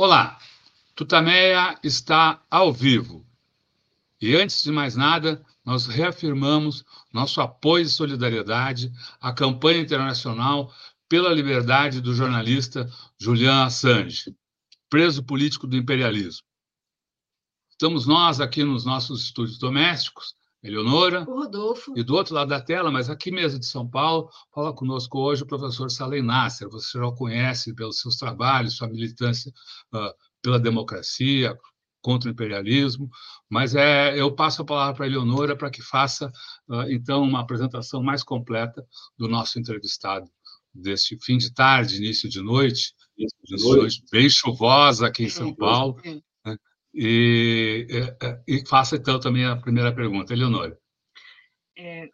Olá, Tutameia está ao vivo. E antes de mais nada, nós reafirmamos nosso apoio e solidariedade à campanha internacional pela liberdade do jornalista Julian Assange, preso político do imperialismo. Estamos nós aqui nos nossos estúdios domésticos, Eleonora. O Rodolfo. E do outro lado da tela, mas aqui mesmo de São Paulo, fala conosco hoje o professor Salem Nasser. Você já o conhece pelos seus trabalhos, sua militância uh, pela democracia, contra o imperialismo, mas é, eu passo a palavra para a Eleonora para que faça, uh, então, uma apresentação mais completa do nosso entrevistado deste fim de tarde, início de noite, início de noite bem chuvosa aqui em é, São Paulo, é. E, e, faça então também a primeira pergunta, Eleonora. É,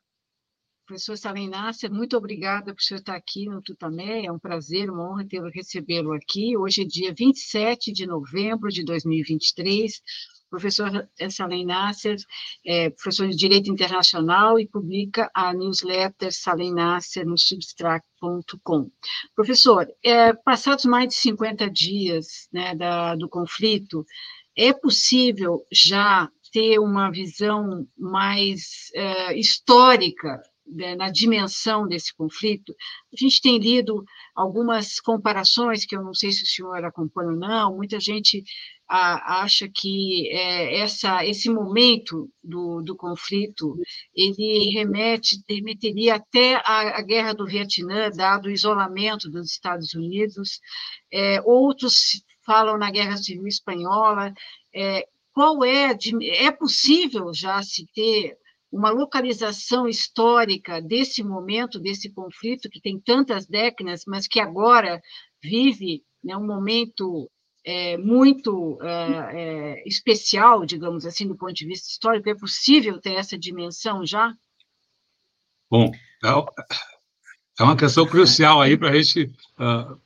professor Nasser, muito obrigada por você estar aqui no Tutamé, é um prazer, uma honra ter recebê-lo aqui. Hoje é dia 27 de novembro de 2023. O professor Salim Nasser é professor de Direito Internacional e publica a newsletter Salim Nasser no substract.com. Professor, é, passados mais de 50 dias né, da, do conflito, é possível já ter uma visão mais é, histórica né, na dimensão desse conflito. A gente tem lido algumas comparações que eu não sei se o senhor acompanha ou não. Muita gente a, acha que é, essa, esse momento do, do conflito ele remete remeteria até a, a, guerra do Vietnã, dado o isolamento dos Estados Unidos. É, outros falam na Guerra Civil Espanhola. É, qual é, é possível já se ter uma localização histórica desse momento, desse conflito que tem tantas décadas, mas que agora vive né, um momento é, muito é, é, especial, digamos assim, do ponto de vista histórico? É possível ter essa dimensão já? Bom, é uma questão crucial aí para a gente uh,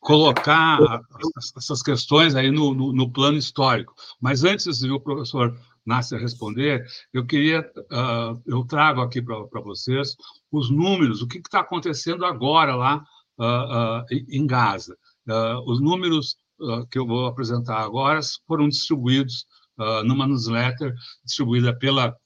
colocar essas questões aí no, no, no, plano histórico. Mas antes de o professor Nasser responder, eu queria, uh, eu trago aqui para vocês os números, o que está acontecendo agora lá uh, em Gaza. os números que eu vou apresentar agora foram distribuídos numa newsletter distribuída pela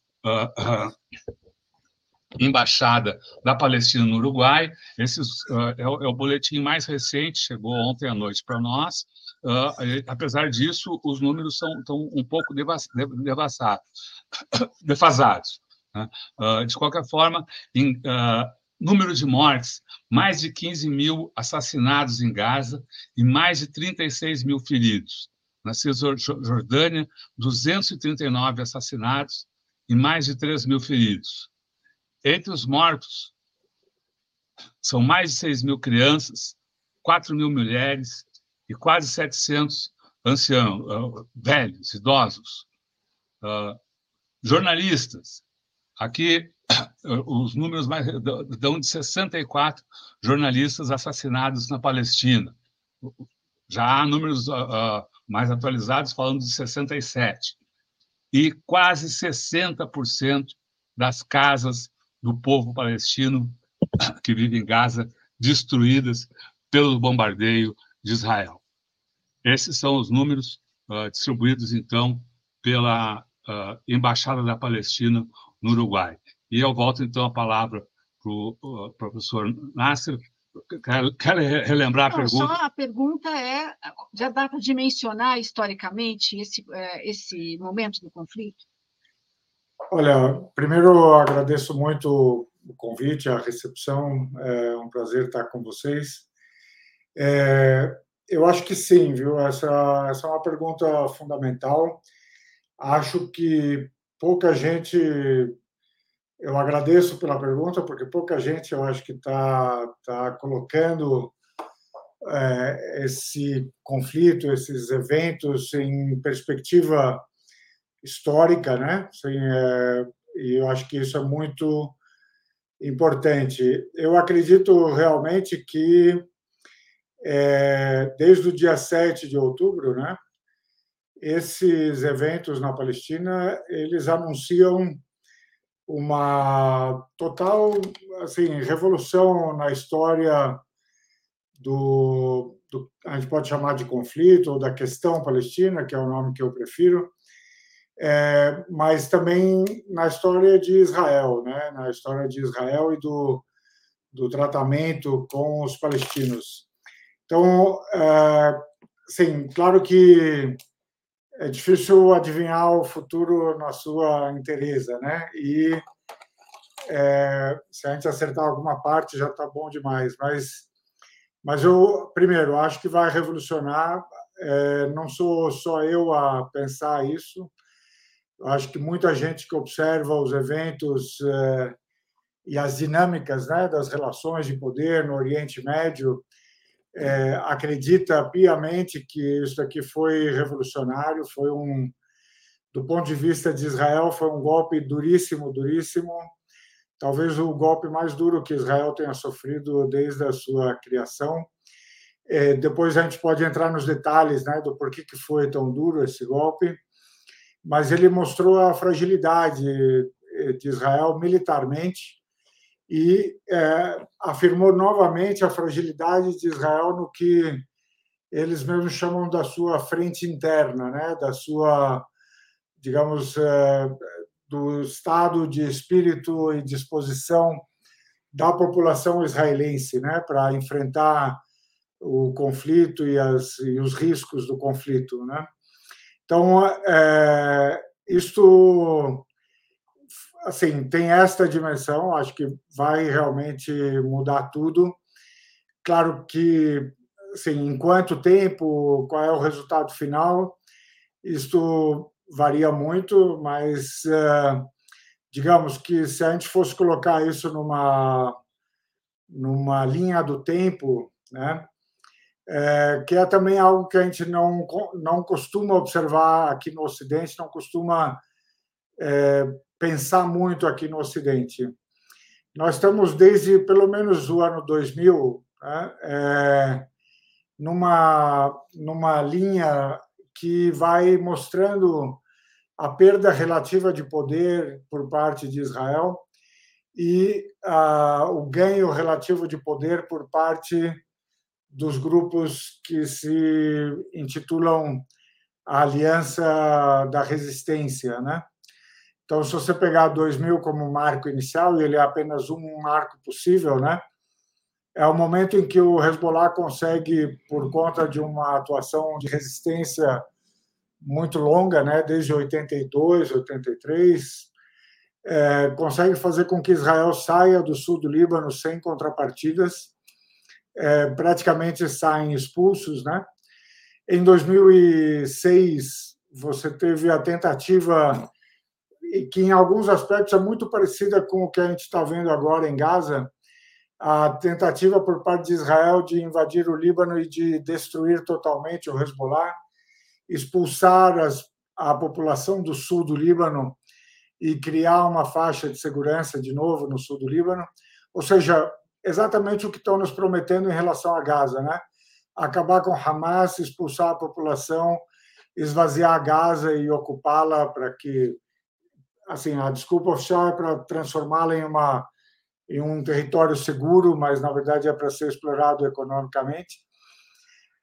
embaixada da Palestina no Uruguai. Esse uh, é, o, é, o, boletim mais recente, chegou ontem à noite para nós. Uh, apesar disso, os números são estão um pouco devassados, defasados. Né? Uh, de qualquer forma, em número de mortes, mais de 15 mil assassinados em Gaza e mais de 36 mil feridos. Na Cisjordânia, 239 assassinados e mais de 3 mil feridos. Entre os mortos, são mais de 6 mil crianças, 4 mil mulheres e quase 700 anciãos, uh, velhos, idosos. Uh, jornalistas. Aqui, uh, os números mais, dão de 64 jornalistas assassinados na Palestina. Já há números mais atualizados falando de 67. E quase 60% das casas do povo palestino que vive em Gaza, destruídas pelo bombardeio de Israel. Esses são os números uh, distribuídos, então, pela uh, Embaixada da Palestina no Uruguai. E eu volto, então, a palavra para o uh, professor Nasser. Quer, quer relembrar Não, a pergunta? Só a pergunta é: já dá para dimensionar historicamente esse, eh, esse momento do conflito? Olha, primeiro agradeço muito o convite, a recepção, é um prazer estar com vocês. É, eu acho que sim, viu? Essa, essa é uma pergunta fundamental. Acho que pouca gente. Eu agradeço pela pergunta, porque pouca gente, eu acho que está tá colocando é, esse conflito, esses eventos em perspectiva histórica, né? Assim, é, e eu acho que isso é muito importante. Eu acredito realmente que é, desde o dia 7 de outubro, né, esses eventos na Palestina, eles anunciam uma total assim revolução na história do, do, a gente pode chamar de conflito ou da questão palestina, que é o nome que eu prefiro, é, mas também na história de Israel, né? na história de Israel e do, do tratamento com os palestinos. Então, é, sim, claro que é difícil adivinhar o futuro na sua inteireza, né? E é, se a gente acertar alguma parte já está bom demais, mas mas eu primeiro acho que vai revolucionar. É, não sou só eu a pensar isso. Acho que muita gente que observa os eventos é, e as dinâmicas né, das relações de poder no Oriente Médio é, acredita piamente que isso aqui foi revolucionário, foi um, do ponto de vista de Israel, foi um golpe duríssimo, duríssimo, talvez o golpe mais duro que Israel tenha sofrido desde a sua criação. É, depois a gente pode entrar nos detalhes né, do porquê que foi tão duro esse golpe, mas ele mostrou a fragilidade de Israel militarmente e é, afirmou novamente a fragilidade de Israel no que eles mesmos chamam da sua frente interna, né, da sua, digamos, é, do estado de espírito e disposição da população israelense, né, para enfrentar o conflito e, as, e, os riscos do conflito, né. Então, é, isto assim, tem esta dimensão, acho que vai realmente mudar tudo. Claro que, assim, em quanto tempo, qual é o resultado final, isto varia muito, mas uh, digamos que se a gente fosse colocar isso numa numa linha do tempo, né, é, que é também algo que a gente não não costuma observar aqui no Ocidente, não costuma é, pensar muito aqui no Ocidente. Nós estamos desde pelo menos o ano 2000 né, é, numa numa linha que vai mostrando a perda relativa de poder por parte de Israel e a, o ganho relativo de poder por parte dos grupos que se intitulam a Aliança da Resistência, né? Então, se você pegar 2000 como marco inicial, ele é apenas um marco possível, né? É o momento em que o Hezbollah consegue, por conta de uma atuação de resistência muito longa, né, desde 82, 83, é, consegue fazer com que Israel saia do sul do Líbano sem contrapartidas, é, praticamente saem expulsos, né? Em 2006, você teve a tentativa que em alguns aspectos é muito parecida com o que a gente está vendo agora em Gaza, a tentativa por parte de Israel de invadir o Líbano e de destruir totalmente o Hezbollah, expulsar as, a população do sul do Líbano e criar uma faixa de segurança de novo no sul do Líbano, ou seja, exatamente o que estão nos prometendo em relação a Gaza, né? Acabar com Hamas, expulsar a população, esvaziar Gaza e ocupá-la para que assim, a desculpa oficial é para transformá-la em uma em um território seguro, mas na verdade é para ser explorado economicamente.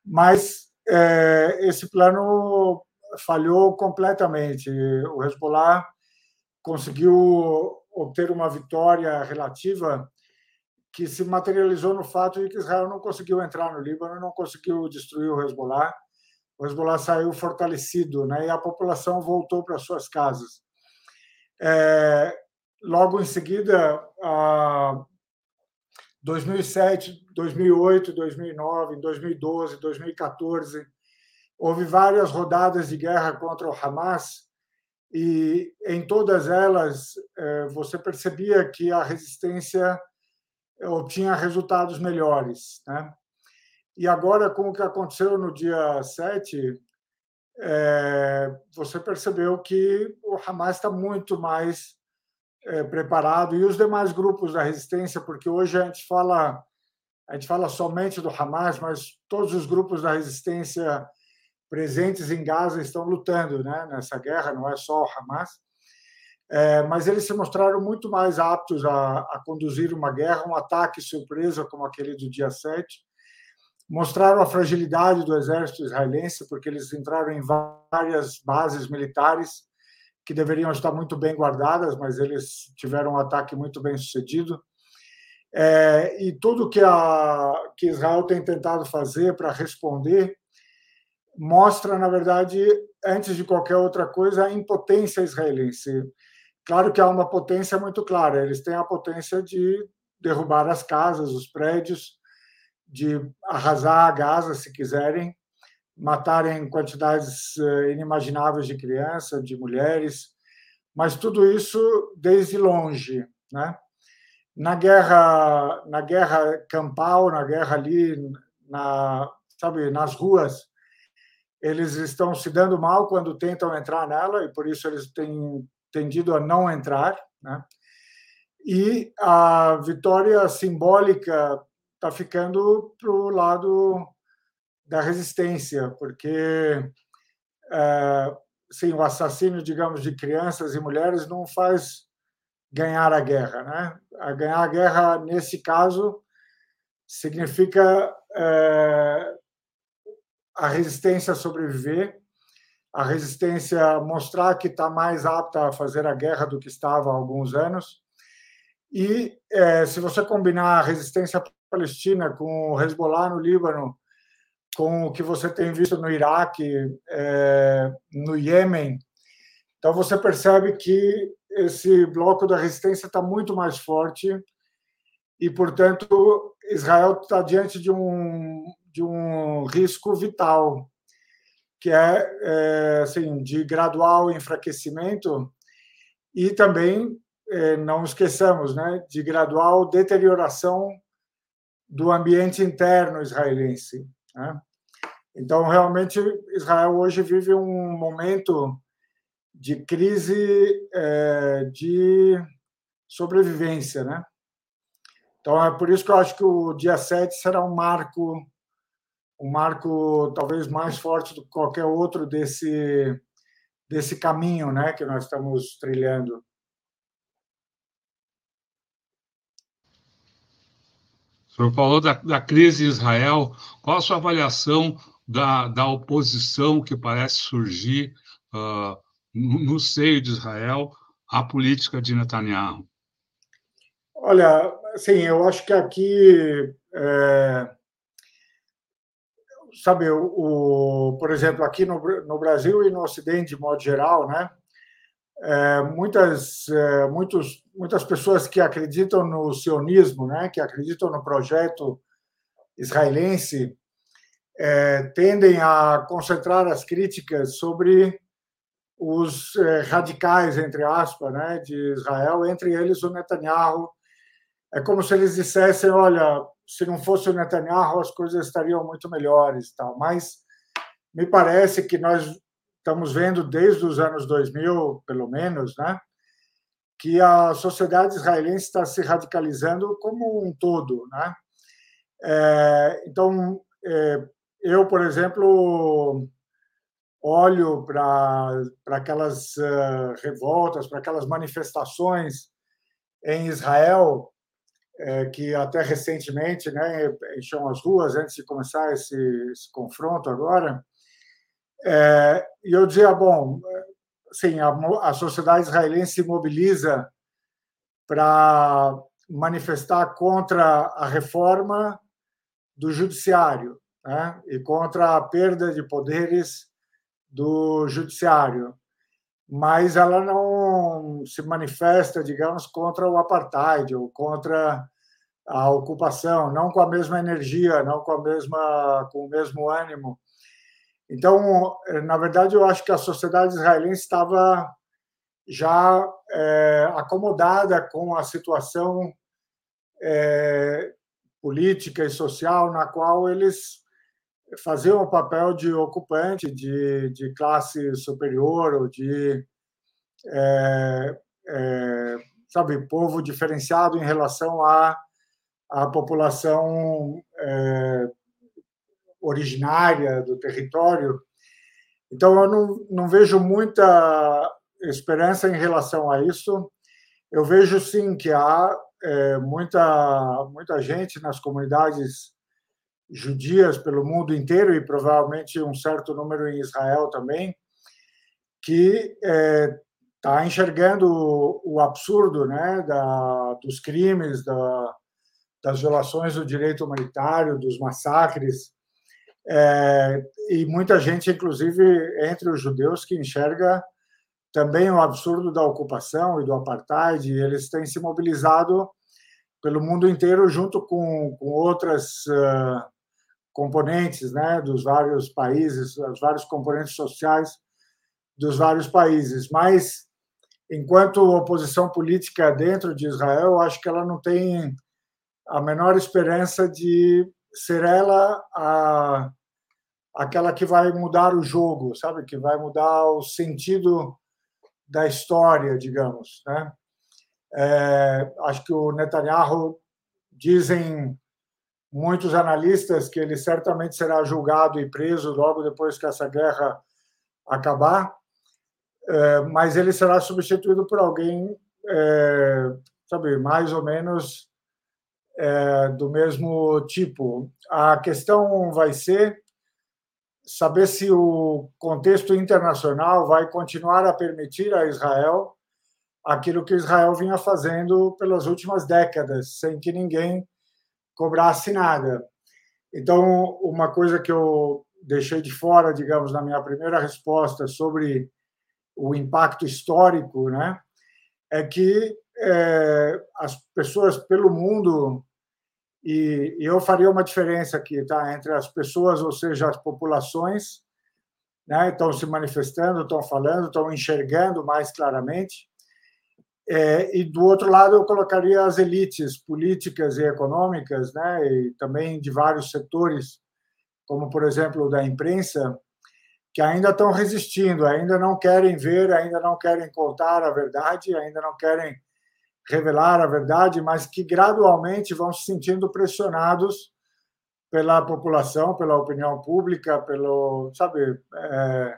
Mas é, esse plano falhou completamente. O Hezbollah conseguiu obter uma vitória relativa que se materializou no fato de que Israel não conseguiu entrar no Líbano, não conseguiu destruir o Hezbollah. O Hezbollah saiu fortalecido, né? E a população voltou para suas casas. É, logo em seguida, a 2007, 2008, 2009, 2012, 2014, houve várias rodadas de guerra contra o Hamas e em todas elas é, você percebia que a resistência obtinha resultados melhores, né? E agora, com o que aconteceu no dia 7, é, você percebeu que o Hamas está muito mais é, preparado e os demais grupos da resistência, porque hoje a gente fala a gente fala somente do Hamas, mas todos os grupos da resistência presentes em Gaza estão lutando, né, nessa guerra, não é só o Hamas. É, mas eles se mostraram muito mais aptos a, a conduzir uma guerra, um ataque surpresa como aquele do dia 7, mostraram a fragilidade do exército israelense, porque eles entraram em várias bases militares que deveriam estar muito bem guardadas, mas eles tiveram um ataque muito bem sucedido. É, e tudo que, a, que Israel tem tentado fazer para responder mostra, na verdade, antes de qualquer outra coisa, a impotência israelense. Claro que há uma potência muito clara, eles têm a potência de derrubar as casas, os prédios, de arrasar a Gaza, se quiserem, matarem quantidades eh, inimagináveis de crianças, de mulheres, mas tudo isso desde longe, né? Na guerra, na guerra campal, na guerra ali, na, sabe, nas ruas, eles estão se dando mal quando tentam entrar nela e por isso eles têm tendido a não entrar, né? E a vitória simbólica está ficando para o lado da resistência, porque é, sim, o assassínio, digamos, de crianças e mulheres não faz ganhar a guerra, né? A ganhar a guerra nesse caso significa é, a resistência sobreviver, a resistência mostrar que está mais apta a fazer a guerra do que estava há alguns anos. E é, se você combinar a resistência palestina com o Hezbollah no Líbano, com o que você tem visto no Iraque, é, no Iêmen. Então, você percebe que esse bloco da resistência está muito mais forte e, portanto, Israel está diante de um, de um risco vital, que é, é assim, de gradual enfraquecimento e também, é, não esqueçamos, né, de gradual deterioração do ambiente interno israelense. Né? Então, realmente, Israel hoje vive um momento de crise é, de sobrevivência. Né? Então, é por isso que eu acho que o dia 7 será um marco, um marco talvez mais forte do que qualquer outro desse, desse caminho né, que nós estamos trilhando. senhor falou da, da crise em Israel. Qual a sua avaliação da, da oposição que parece surgir uh, no, no, seio de Israel à política de Netanyahu? Olha, sim, eu acho que aqui, é, sabe, o, o, por exemplo, aqui no, no Brasil e no Ocidente, de modo geral, né, é, muitas, é, muitos, muitas pessoas que acreditam no sionismo, né, que acreditam no projeto israelense, é, tendem a concentrar as críticas sobre os é, radicais, entre aspas, né, de Israel, entre eles o Netanyahu. É como se eles dissessem, olha, se não fosse o Netanyahu, as coisas estariam muito melhores. Tal. Mas me parece que nós estamos vendo desde os anos 2000, pelo menos, né, que a sociedade israelense está se radicalizando como um todo, né? É, então, é, eu, por exemplo, olho para aquelas uh, revoltas, para aquelas manifestações em Israel, é, que até recentemente né, encheu as ruas antes de começar esse, esse confronto agora, é, e eu dizia, bom, assim, a, a sociedade israelense se mobiliza para manifestar contra a reforma do judiciário né, e contra a perda de poderes do judiciário, mas ela não se manifesta, digamos, contra o apartheid ou contra a ocupação, não com a mesma energia, não com a mesma com o mesmo ânimo. Então, na verdade, eu acho que a sociedade israelense estava já é, acomodada com a situação é, política e social na qual eles faziam o papel de ocupante, de, de classe superior ou de, é, sabe, povo diferenciado em relação à, à população originária do território. Então, eu não, não vejo muita esperança em relação a isso. Eu vejo, sim, que há é, muita, muita gente nas comunidades judias pelo mundo inteiro e provavelmente um certo número em Israel também, que está é, enxergando o absurdo né, da, dos crimes, da, das violações do direito humanitário, dos massacres, é, e muita gente, inclusive entre os judeus, que enxerga também o absurdo da ocupação e do apartheid, e eles têm se mobilizado pelo mundo inteiro junto com, com outras uh, componentes né, dos vários países, os vários componentes sociais dos vários países. Mas, enquanto oposição política dentro de Israel, acho que ela não tem a menor esperança de ser ela a, aquela que vai mudar o jogo, sabe? Que vai mudar o sentido da história, digamos, né? É, acho que o Netanyahu dizem muitos analistas que ele certamente será julgado e preso logo depois que essa guerra acabar, é, mas ele será substituído por alguém, é, sabe, mais ou menos é, do mesmo tipo. A questão vai ser saber se o contexto internacional vai continuar a permitir a Israel aquilo que Israel vinha fazendo pelas últimas décadas, sem que ninguém cobrasse nada. Então, uma coisa que eu deixei de fora, digamos, na minha primeira resposta sobre o impacto histórico, né, é que é, as pessoas pelo mundo e, e, eu faria uma diferença aqui, tá, entre as pessoas, ou seja, as populações, né, estão se manifestando, estão falando, estão enxergando mais claramente, é, e do outro lado eu colocaria as elites políticas e econômicas, né, e também de vários setores, como por exemplo da imprensa, que ainda estão resistindo, ainda não querem ver, ainda não querem contar a verdade, ainda não querem revelar a verdade, mas que gradualmente vão se sentindo pressionados pela população, pela opinião pública, pelo, sabe, é,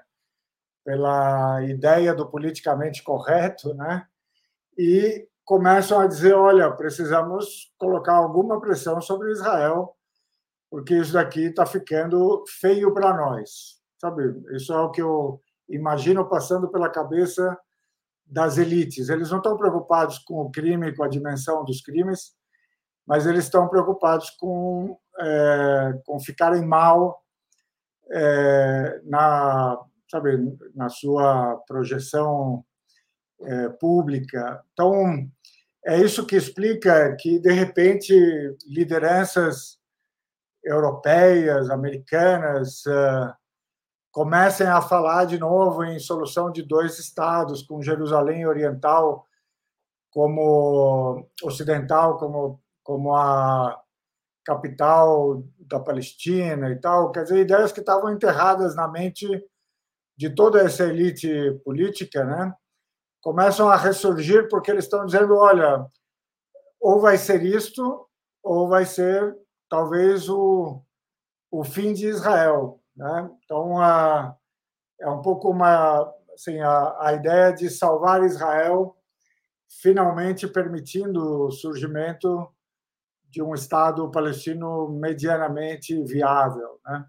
pela ideia do politicamente correto, né? E começam a dizer: olha, precisamos colocar alguma pressão sobre Israel, porque isso daqui está ficando feio para nós. Sabe? Isso é o que eu imagino passando pela cabeça das elites. Eles não estão preocupados com o crime, com a dimensão dos crimes, mas eles estão preocupados com, é, com ficarem mal é, na, sabe, na sua projeção pública. Então, é isso que explica que, de repente, lideranças europeias, americanas, uh, comecem a falar de novo em solução de dois estados, com Jerusalém Oriental como ocidental, como, como a capital da Palestina e tal. Quer dizer, ideias que estavam enterradas na mente de toda essa elite política, né? Começam a ressurgir porque eles estão dizendo: olha, ou vai ser isto, ou vai ser talvez o, o fim de Israel. Né? Então, a, é um pouco uma assim, a, a ideia de salvar Israel, finalmente permitindo o surgimento de um Estado palestino medianamente viável. Né?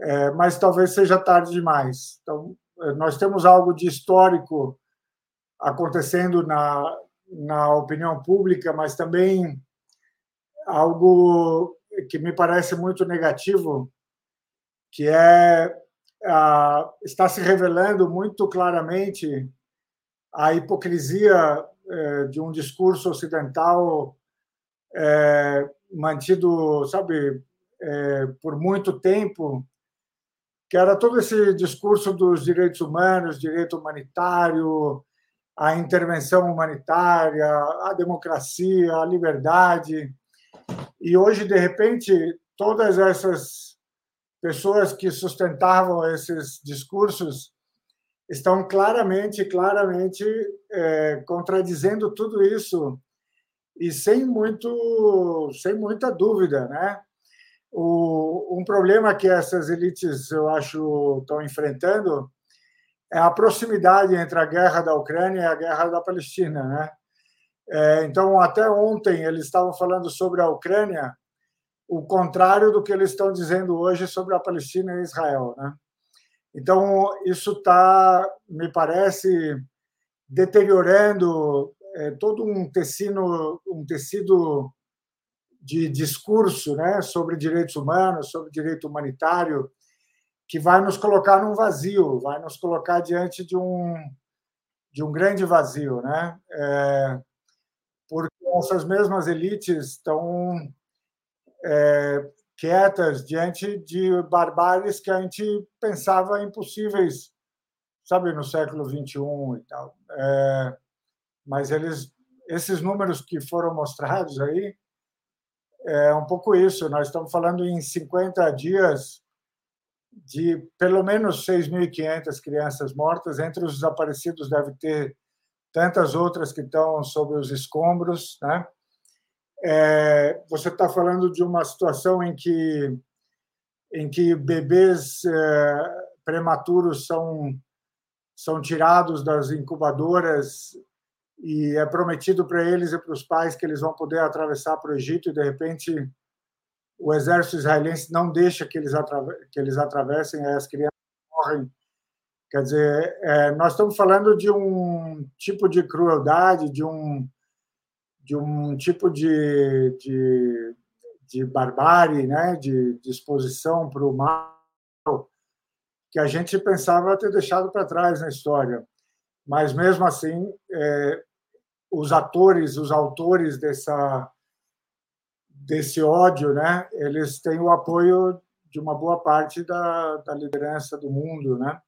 É, mas talvez seja tarde demais. Então, nós temos algo de histórico acontecendo na, na opinião pública, mas também algo que me parece muito negativo, que é está se revelando muito claramente a hipocrisia é, de um discurso ocidental é, mantido, sabe, é, por muito tempo, que era todo esse discurso dos direitos humanos, direito humanitário, a intervenção humanitária, a democracia, a liberdade. E hoje, de repente, todas essas pessoas que sustentavam esses discursos estão claramente, claramente é, contradizendo tudo isso e sem muito, sem muita dúvida, né? O, um problema que essas elites, eu acho, estão enfrentando é a proximidade entre a guerra da Ucrânia e a guerra da Palestina, né? É, então, até ontem eles estavam falando sobre a Ucrânia o contrário do que eles estão dizendo hoje sobre a Palestina e Israel. Né? Então, isso está, me parece, deteriorando é, todo um tecido, um tecido de discurso né, sobre direitos humanos, sobre direito humanitário, que vai nos colocar num vazio, vai nos colocar diante de um, de um grande vazio. Né? É, porque essas mesmas elites estão é, quietas diante de barbáries que a gente pensava impossíveis, sabe, no século 21 e tal. É, mas eles, esses números que foram mostrados aí, é um pouco isso. Nós estamos falando em 50 dias de pelo menos 6.500 crianças mortas. Entre os desaparecidos deve ter tantas outras que estão sob os escombros, né? É, você está falando de uma situação em que em que bebês é, prematuros são são tirados das incubadoras e é prometido para eles e para os pais que eles vão poder atravessar para o Egito e de repente o exército israelense não deixa que eles que eles atravessem as crianças morrem quer dizer é, nós estamos falando de um tipo de crueldade de um de um tipo de, de, de barbárie, né, de disposição para o mal, que a gente pensava ter deixado para trás na história. Mas, mesmo assim, é, os atores, os autores dessa, desse ódio, né, eles têm o apoio de uma boa parte da, da liderança do mundo. Né?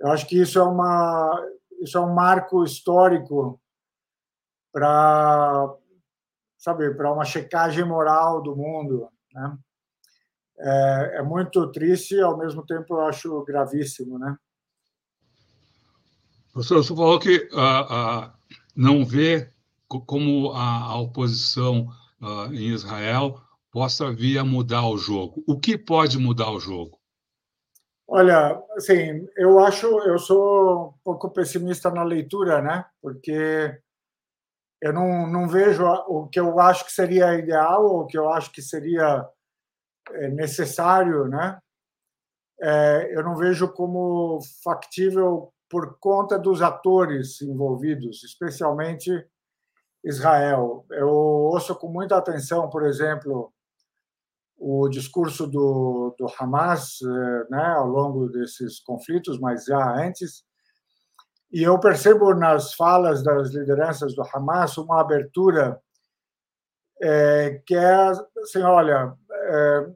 Eu acho que isso é, uma, isso é um marco histórico para sabe para uma checagem moral do mundo né? é, é, muito triste e ao mesmo tempo eu acho gravíssimo né professor você falou que uh, uh, não vê como a, a oposição uh, em Israel possa vir a mudar o jogo o que pode mudar o jogo Olha, assim, eu acho, eu sou um pouco pessimista na leitura, né? Porque eu não, não vejo o que eu acho que seria ideal, ou o que eu acho que seria é, necessário, né? É, eu não vejo como factível por conta dos atores envolvidos, especialmente Israel. Eu ouço com muita atenção, por exemplo, o discurso do, do Hamas é, né, ao longo desses conflitos, mas já antes, e eu percebo nas falas das lideranças do Hamas uma abertura é, que é assim: olha, é,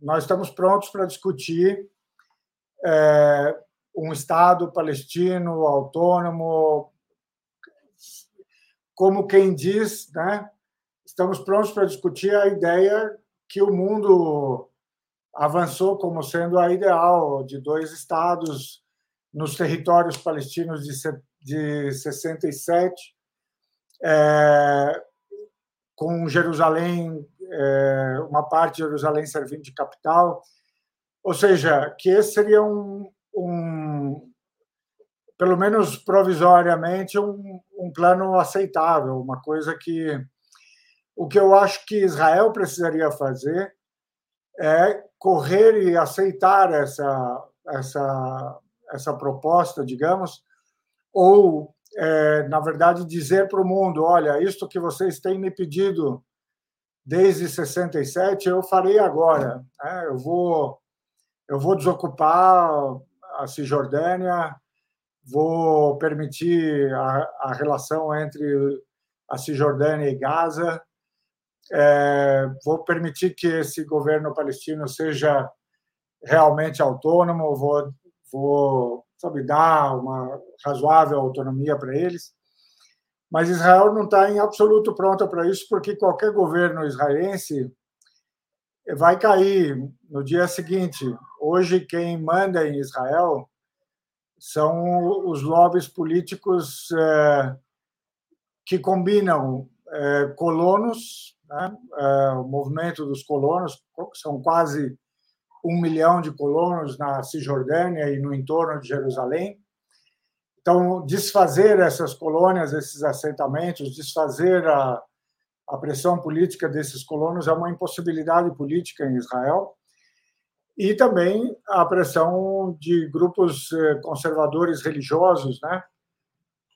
nós estamos prontos para discutir é, um Estado palestino autônomo, como quem diz, né? Estamos prontos para discutir a ideia que o mundo avançou como sendo a ideal de dois estados nos territórios palestinos de, de 67, é, com Jerusalém, é, uma parte de Jerusalém servindo de capital. Ou seja, que esse seria um, um pelo menos provisoriamente, um, um plano aceitável, uma coisa que. O que eu acho que Israel precisaria fazer é correr e aceitar essa, essa essa proposta, digamos, ou, é, na verdade, dizer para o mundo: olha, isto que vocês têm me pedido desde 67, eu farei agora. Né? Eu, vou, eu vou desocupar a Cisjordânia, vou permitir a, a relação entre a Cisjordânia e Gaza, é, vou permitir que esse governo palestino seja realmente autônomo, vou vou sabe, dar uma razoável autonomia para eles. Mas Israel não está em absoluto pronta para isso, porque qualquer governo israelense vai cair no dia seguinte. Hoje, quem manda em Israel são os lobbies políticos é, que combinam é, colonos, né? é, o movimento dos colonos, são quase um milhão de colonos na Cisjordânia e no entorno de Jerusalém. Então, desfazer essas colônias, esses assentamentos, desfazer a, a pressão política desses colonos é uma impossibilidade política em Israel e também a pressão de grupos eh, conservadores religiosos, né,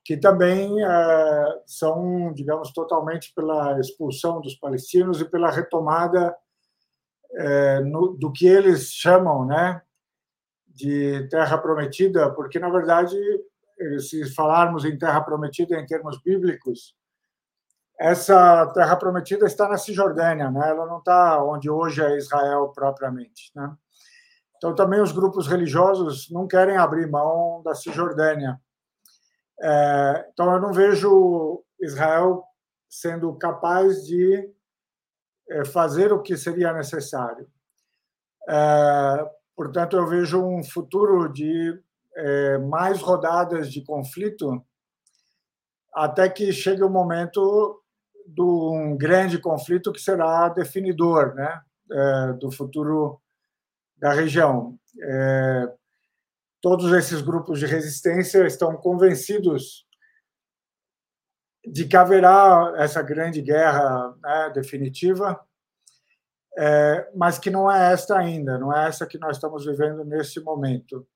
que também é, são, digamos, totalmente pela expulsão dos palestinos e pela retomada é, no, do que eles chamam, né, de terra prometida, porque na verdade, se falarmos em terra prometida em termos bíblicos, essa terra prometida está na Cisjordânia, né? Ela não está onde hoje é Israel propriamente, né? Então, também os grupos religiosos não querem abrir mão da Cisjordânia. É, então, eu não vejo Israel sendo capaz de é, fazer o que seria necessário. É, portanto, eu vejo um futuro de é, mais rodadas de conflito até que chegue o momento de um grande conflito que será definidor né, é, do futuro da região. É, todos esses grupos de resistência estão convencidos de que haverá essa grande guerra né, definitiva, é, mas que não é esta ainda, não é essa que nós estamos vivendo nesse momento.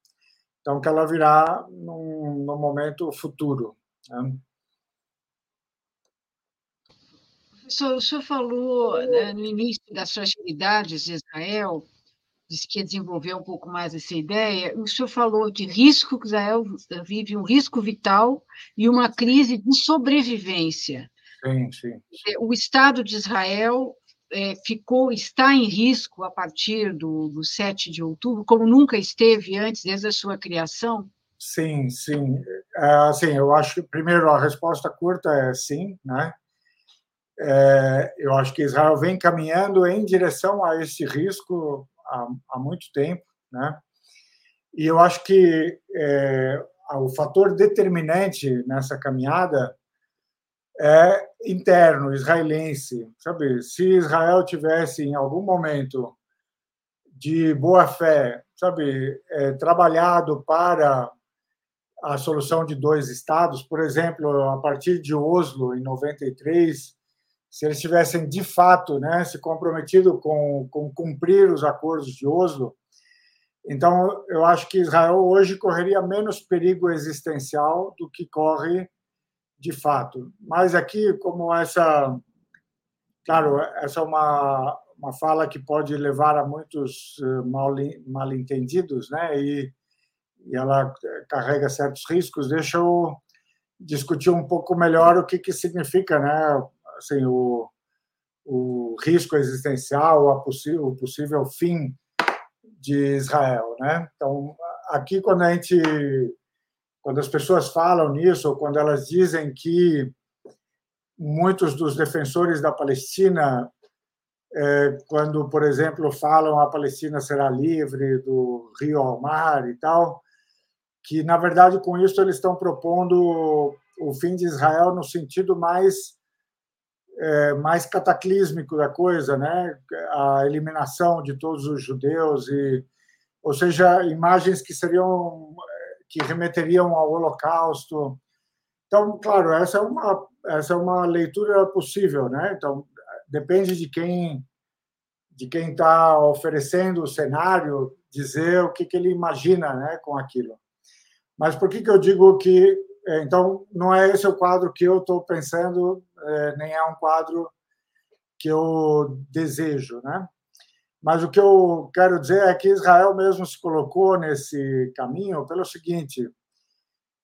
Então, que ela virá num, num momento futuro. Né? Professor, o senhor falou né, no início das fragilidades de Israel, disse que ia desenvolver um pouco mais essa ideia. O senhor falou de risco, que Israel vive um risco vital e uma crise de sobrevivência. Sim, sim. O Estado de Israel é, ficou, está em risco a partir do, do 7 de outubro, como nunca esteve antes, desde a sua criação? Sim, sim. É, assim, eu acho que, primeiro, a resposta curta é sim, né? É, eu acho que Israel vem caminhando em direção a esse risco há, há muito tempo, né? E eu acho que é, o fator determinante nessa caminhada é interno, israelense, sabe? Se Israel tivesse em algum momento de boa fé, sabe, é, trabalhado para a solução de dois estados, por exemplo, a partir de Oslo em 93, se eles tivessem de fato né, se comprometido com, com cumprir os acordos de Oslo, então eu acho que Israel hoje correria menos perigo existencial do que corre de fato. Mas aqui, como essa, claro, essa é uma, uma fala que pode levar a muitos eh, mal, mal entendidos, né? E, e ela carrega certos riscos. Deixa eu discutir um pouco melhor o que, que significa, né? Assim, o, o risco existencial, a o possível fim de Israel, né? Então, aqui quando a gente, quando as pessoas falam nisso, ou quando elas dizem que muitos dos defensores da Palestina, é, quando, por exemplo, falam a Palestina será livre do rio ao mar e tal, que na verdade com isso eles estão propondo o fim de Israel no sentido mais é, mais cataclísmico da coisa, né? A eliminação de todos os judeus e, ou seja, imagens que seriam que remeteriam ao Holocausto. Então, claro, essa é uma essa é uma leitura possível, né? Então, depende de quem de quem está oferecendo o cenário dizer o que, que ele imagina, né, com aquilo. Mas por que que eu digo que então, não é esse o quadro que eu estou pensando, é, nem é um quadro que eu desejo, né? Mas o que eu quero dizer é que Israel mesmo se colocou nesse caminho pelo seguinte: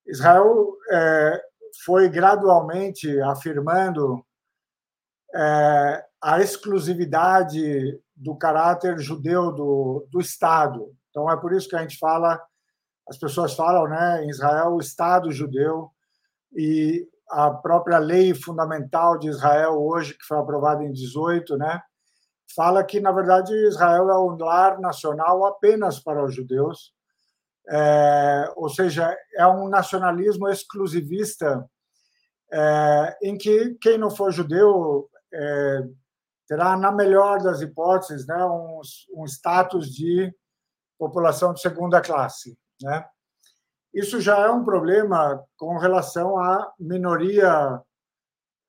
Israel é, foi gradualmente afirmando é, a exclusividade do caráter judeu do, do Estado. Então é por isso que a gente fala as pessoas falam, né, em Israel, o Estado judeu e a própria lei fundamental de Israel hoje, que foi aprovada em 18, né, fala que na verdade Israel é um lar nacional apenas para os judeus, é, ou seja, é um nacionalismo exclusivista é, em que quem não for judeu é, terá, na melhor das hipóteses, né, um, um status de população de segunda classe. Né? Isso já é um problema com relação à minoria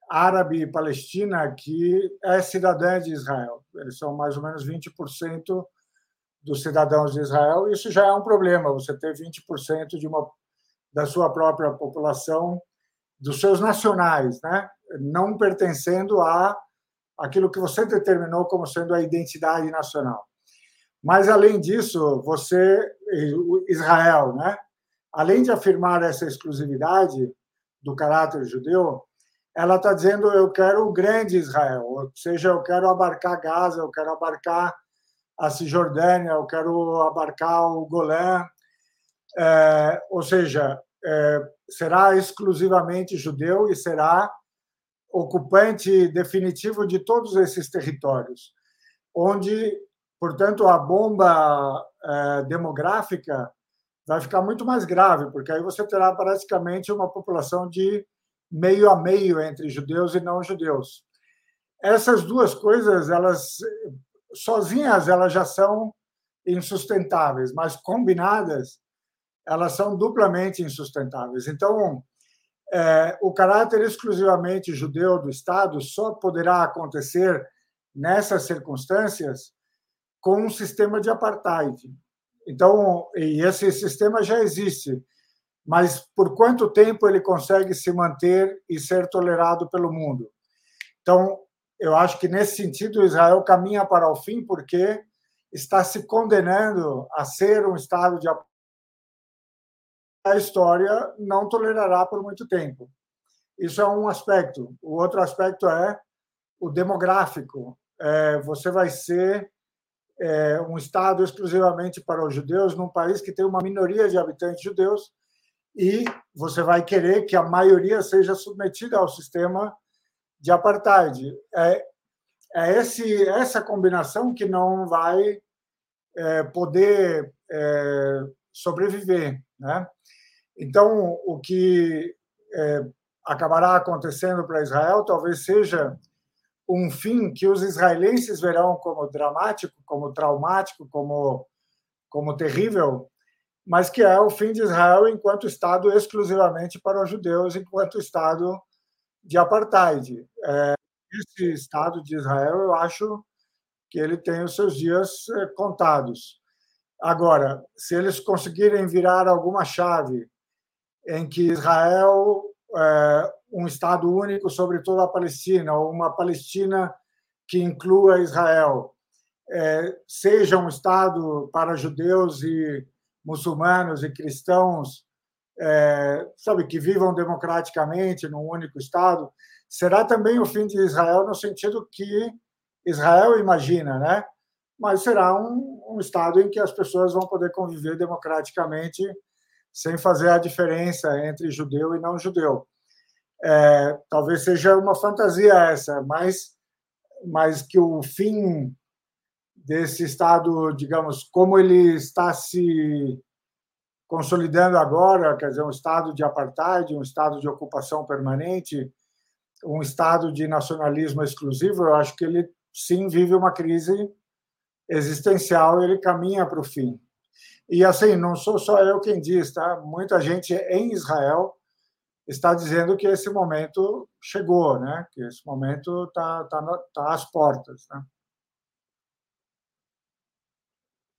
árabe e palestina que é cidadã de Israel. Eles são mais ou menos 20% dos cidadãos de Israel. Isso já é um problema, você ter 20% de uma da sua própria população, dos seus nacionais, né? não pertencendo a aquilo que você determinou como sendo a identidade nacional. Mas além disso, você Israel, né? Além de afirmar essa exclusividade do caráter judeu, ela está dizendo eu quero o grande Israel, ou seja, eu quero abarcar Gaza, eu quero abarcar a Cisjordânia, eu quero abarcar o Golã, é, ou seja, é, será exclusivamente judeu e será ocupante definitivo de todos esses territórios, onde, portanto, a bomba é, demográfica vai ficar muito mais grave, porque aí você terá praticamente uma população de meio a meio entre judeus e não judeus. Essas duas coisas, elas sozinhas elas já são insustentáveis, mas combinadas elas são duplamente insustentáveis. Então, é, o caráter exclusivamente judeu do Estado só poderá acontecer nessas circunstâncias com um sistema de apartheid. Então, esse sistema já existe, mas por quanto tempo ele consegue se manter e ser tolerado pelo mundo? Então, eu acho que nesse sentido Israel caminha para o fim porque está se condenando a ser um estado de a história não tolerará por muito tempo. Isso é um aspecto. O outro aspecto é o demográfico. É, você vai ser é, um Estado exclusivamente para os judeus, num país que tem uma minoria de habitantes judeus, e você vai querer que a maioria seja submetida ao sistema de apartheid. É, é esse, essa combinação que não vai é, poder é, sobreviver. Né? Então, o que é, acabará acontecendo para Israel talvez seja um fim que os israelenses verão como dramático, como traumático, como, como terrível, mas que é o fim de Israel enquanto Estado exclusivamente para os judeus, enquanto Estado de apartheid. É, esse Estado de Israel, eu acho que ele tem os seus dias é, contados. Agora, se eles conseguirem virar alguma chave em que Israel é um Estado único sobre toda a Palestina, ou uma Palestina que inclua Israel, é, seja um Estado para judeus e muçulmanos e cristãos, é, sabe, que vivam democraticamente num único Estado, será também o fim de Israel no sentido que Israel imagina, né? Mas será um, um Estado em que as pessoas vão poder conviver democraticamente sem fazer a diferença entre judeu e não judeu. É, talvez seja uma fantasia essa, mas, mas que o fim desse Estado, digamos, como ele está se consolidando agora, quer dizer, um Estado de apartheid, um Estado de ocupação permanente, um Estado de nacionalismo exclusivo, eu acho que ele sim vive uma crise existencial, ele caminha para o fim. E assim, não sou só eu quem diz, tá? Muita gente em Israel está dizendo que esse momento chegou, né? Que esse momento está tá, tá às portas, né?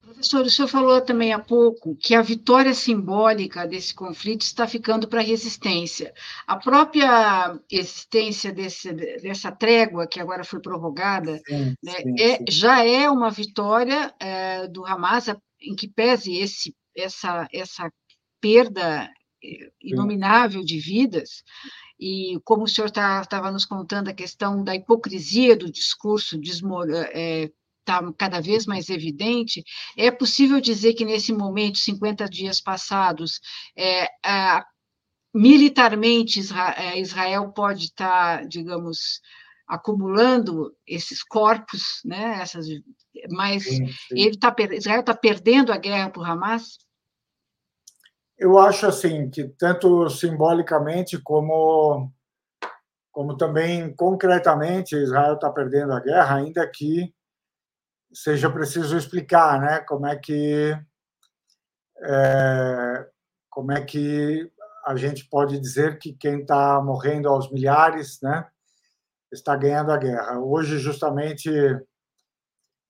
Professor, o senhor falou também há pouco que a vitória simbólica desse conflito está ficando para a resistência. A própria existência desse, dessa trégua que agora foi prorrogada sim, né, sim, é, sim. já é uma vitória é, do Hamas, em que pese esse, essa, essa perda eh, inominável de vidas, e como o senhor estava tá, nos contando a questão da hipocrisia do discurso é, está cada vez mais evidente, é possível dizer que nesse momento, 50 dias passados, é, a, militarmente Israel pode estar, tá, digamos, acumulando esses corpos, né, essas, mas sim, sim. ele tá, Israel está perdendo a guerra para o Hamas? Eu acho assim que tanto simbolicamente como como também concretamente Israel está perdendo a guerra, ainda que seja preciso explicar, né, como é que é, como é que a gente pode dizer que quem está morrendo aos milhares, né, está ganhando a guerra. Hoje, justamente,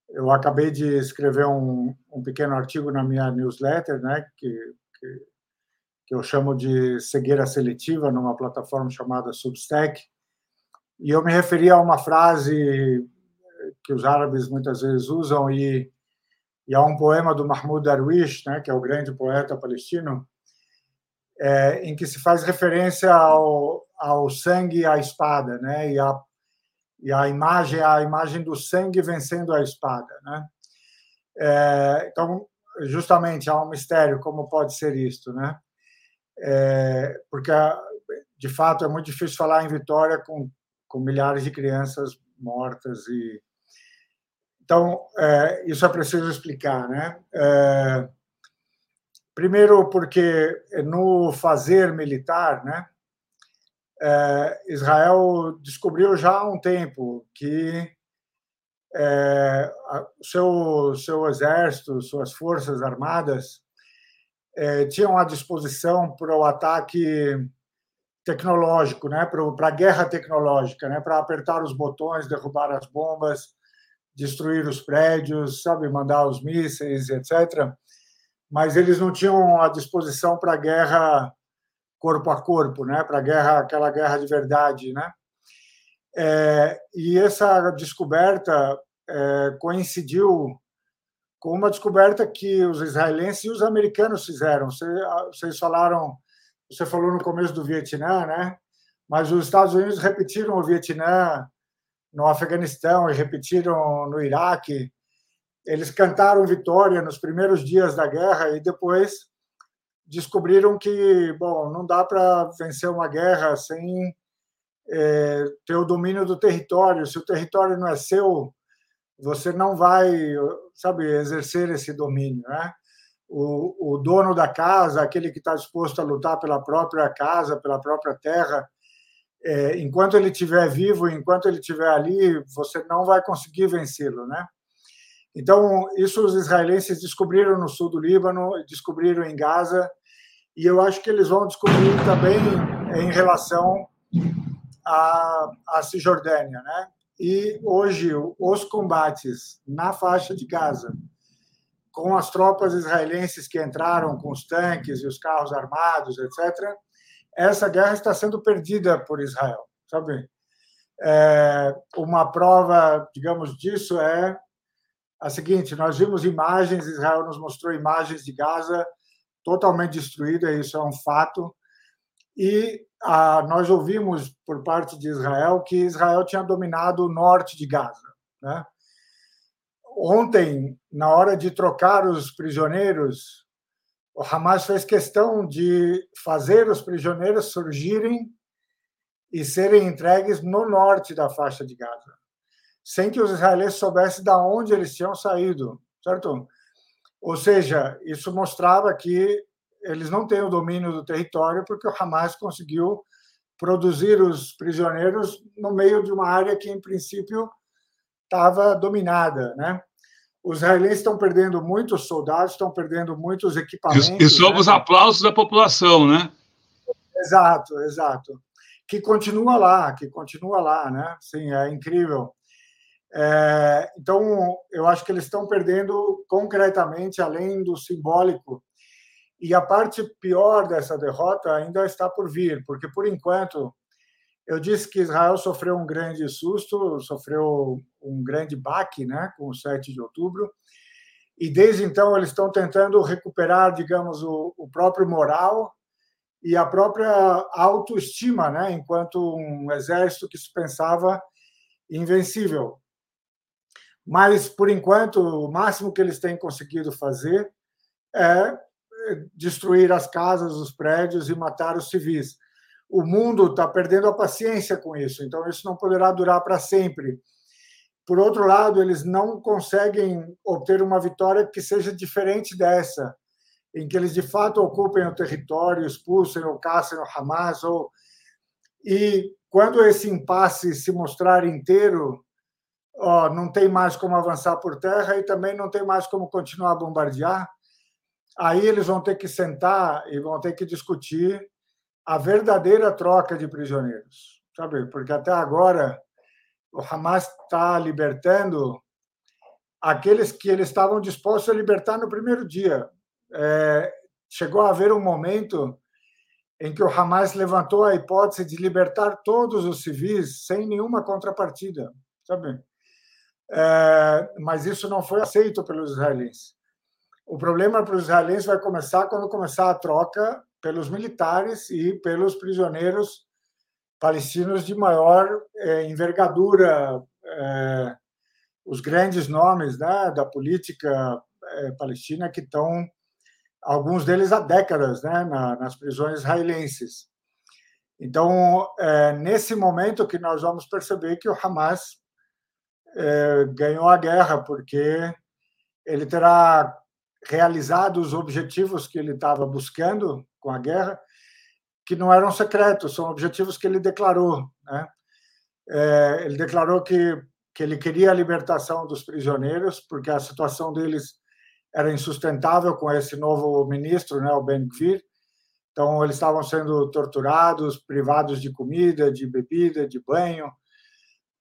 eu acabei de escrever um, um pequeno artigo na minha newsletter, né, que, que, que eu chamo de cegueira seletiva, numa plataforma chamada Substack, e eu me referi a uma frase que os árabes muitas vezes usam e, e a um poema do Mahmoud Darwish, né, que é o grande poeta palestino, é, em que se faz referência ao, ao sangue e à espada, né, e a e a imagem a imagem do sangue vencendo a espada, né? É, então, justamente há um mistério como pode ser isto, né? É, porque de fato é muito difícil falar em vitória com, com milhares de crianças mortas e então é, isso é preciso explicar, né? É, primeiro porque no fazer militar, né? é, Israel descobriu já há um tempo que é, seu seu exército, suas forças armadas é, tinham à disposição para o ataque tecnológico, né, para a guerra tecnológica, né, para apertar os botões, derrubar as bombas, destruir os prédios, sabe, mandar os mísseis, etc. Mas eles não tinham à disposição para a guerra corpo a corpo, né, para a guerra, aquela guerra de verdade, né? É, e essa descoberta é, coincidiu com uma descoberta que os israelenses e os americanos fizeram. Vocês falaram, você falou no começo do Vietnã, né? Mas os Estados Unidos repetiram o Vietnã no Afeganistão e repetiram no Iraque. Eles cantaram vitória nos primeiros dias da guerra e depois descobriram que, bom, não dá para vencer uma guerra sem é, ter o domínio do território. Se o território não é seu, você não vai, sabe, exercer esse domínio, né? O, o dono da casa, aquele que está disposto a lutar pela própria casa, pela própria terra, é, enquanto ele estiver vivo, enquanto ele estiver ali, você não vai conseguir vencê-lo, né? Então, isso os israelenses descobriram no sul do Líbano, descobriram em Gaza, e eu acho que eles vão descobrir também em relação à, à Cisjordânia, né? E hoje os combates na faixa de Gaza, com as tropas israelenses que entraram com os tanques e os carros armados, etc., essa guerra está sendo perdida por Israel, sabe? É, uma prova, digamos, disso é a seguinte: nós vimos imagens, Israel nos mostrou imagens de Gaza totalmente destruída, isso é um fato. E ah, nós ouvimos por parte de Israel que Israel tinha dominado o norte de Gaza. Né? Ontem, na hora de trocar os prisioneiros, o Hamas fez questão de fazer os prisioneiros surgirem e serem entregues no norte da faixa de Gaza, sem que os israelenses soubessem de onde eles tinham saído, certo? Ou seja, isso mostrava que eles não têm o domínio do território porque o Hamas conseguiu produzir os prisioneiros no meio de uma área que, em princípio, estava dominada, né? Os israelenses estão perdendo muitos soldados, estão perdendo muitos equipamentos. E somos né? aplausos da população, né? Exato, exato. Que continua lá, que continua lá, né? Sim, é incrível. É, então, eu acho que eles estão perdendo concretamente, além do simbólico. E a parte pior dessa derrota ainda está por vir, porque, por enquanto, eu disse que Israel sofreu um grande susto, sofreu um grande baque né, com o 7 de outubro, e desde então eles estão tentando recuperar, digamos, o, o próprio moral e a própria autoestima, né, enquanto um exército que se pensava invencível. Mas, por enquanto, o máximo que eles têm conseguido fazer é destruir as casas, os prédios e matar os civis. O mundo está perdendo a paciência com isso, então isso não poderá durar para sempre. Por outro lado, eles não conseguem obter uma vitória que seja diferente dessa, em que eles de fato ocupem o território, expulsem ou caçem o Hamas. Ou... E quando esse impasse se mostrar inteiro, ó, não tem mais como avançar por terra e também não tem mais como continuar a bombardear. Aí eles vão ter que sentar e vão ter que discutir a verdadeira troca de prisioneiros, sabe? Porque até agora o Hamas está libertando aqueles que eles estavam dispostos a libertar no primeiro dia. É, chegou a haver um momento em que o Hamas levantou a hipótese de libertar todos os civis sem nenhuma contrapartida, sabe? É, mas isso não foi aceito pelos israelenses. O problema para os israelenses vai começar quando começar a troca pelos militares e pelos prisioneiros palestinos de maior é, envergadura, é, os grandes nomes né, da política é, palestina que estão, alguns deles há décadas, né, na, nas prisões israelenses. Então, nesse momento que nós vamos perceber que o Hamas ganhou a guerra, porque ele terá realizado os objetivos que ele estava buscando com a guerra, que não eram secretos, são objetivos que ele declarou. Né? É, ele declarou que, que ele queria a libertação dos prisioneiros, porque a situação deles era insustentável com esse novo ministro, né, o Ben Gvir. Então, eles estavam sendo torturados, privados de comida, de bebida, de banho.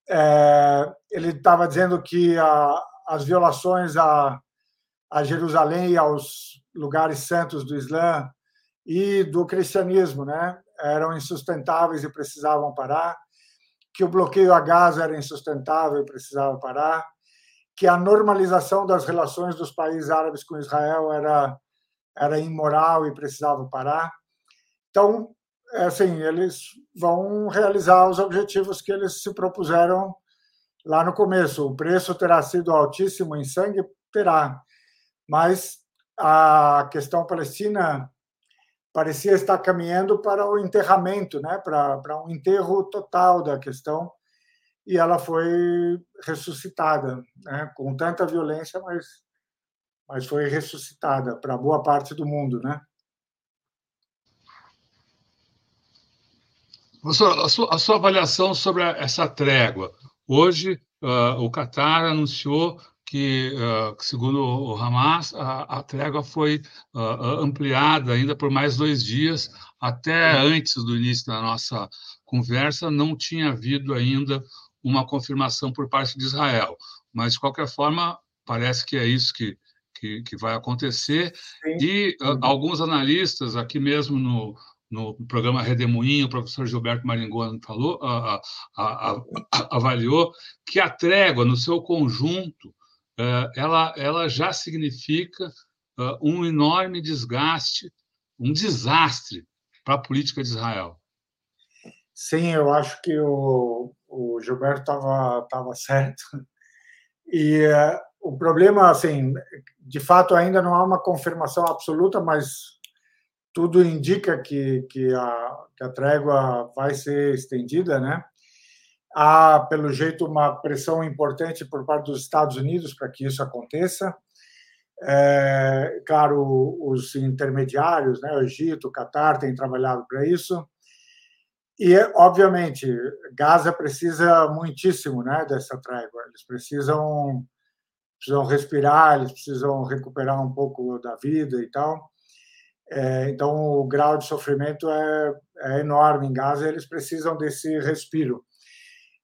É, ele estava dizendo que a, as violações a, a Jerusalém e aos lugares santos do Islã e do cristianismo, né? Eram insustentáveis e precisavam parar, que o bloqueio a Gaza era insustentável e precisava parar, que a normalização das relações dos países árabes com Israel era era imoral e precisava parar. Então, é assim, eles vão realizar os objetivos que eles se propuseram lá no começo. O preço terá sido altíssimo em sangue, terá, mas a questão palestina parecia estar caminhando para o enterramento, né? para, para um enterro total da questão, e ela foi ressuscitada, né? com tanta violência, mas, mas foi ressuscitada para boa parte do mundo. Né? Professor, a sua, a sua avaliação sobre essa trégua. Hoje, uh, o Qatar anunciou que, uh, segundo o Hamas, a, a trégua foi uh, ampliada ainda por mais dois dias, até antes do início da nossa conversa, não tinha havido ainda uma confirmação por parte de Israel. Mas, de qualquer forma, parece que é isso que, que, que vai acontecer. Sim. E uh, alguns analistas, aqui mesmo no, no programa Redemoinho, o professor Gilberto Maringoni falou, avaliou que a trégua, no seu conjunto, ela, ela já significa eh, um enorme desgaste, um desastre para a política de Israel. Sim, eu acho que o, o Gilberto estava tava certo. E uh, o problema, assim, de fato, ainda não há uma confirmação absoluta, mas tudo indica que, que, a, que a trégua vai ser estendida, né? Há, pelo jeito, uma pressão importante por parte dos Estados Unidos para que isso aconteça. É, claro, os intermediários, né, o Egito, o Catar, têm trabalhado para isso. E, obviamente, Gaza precisa muitíssimo né, dessa trégua. Eles precisam, precisam respirar, eles precisam recuperar um pouco da vida e tal. É, então, o grau de sofrimento é, é enorme em Gaza. Eles precisam desse respiro.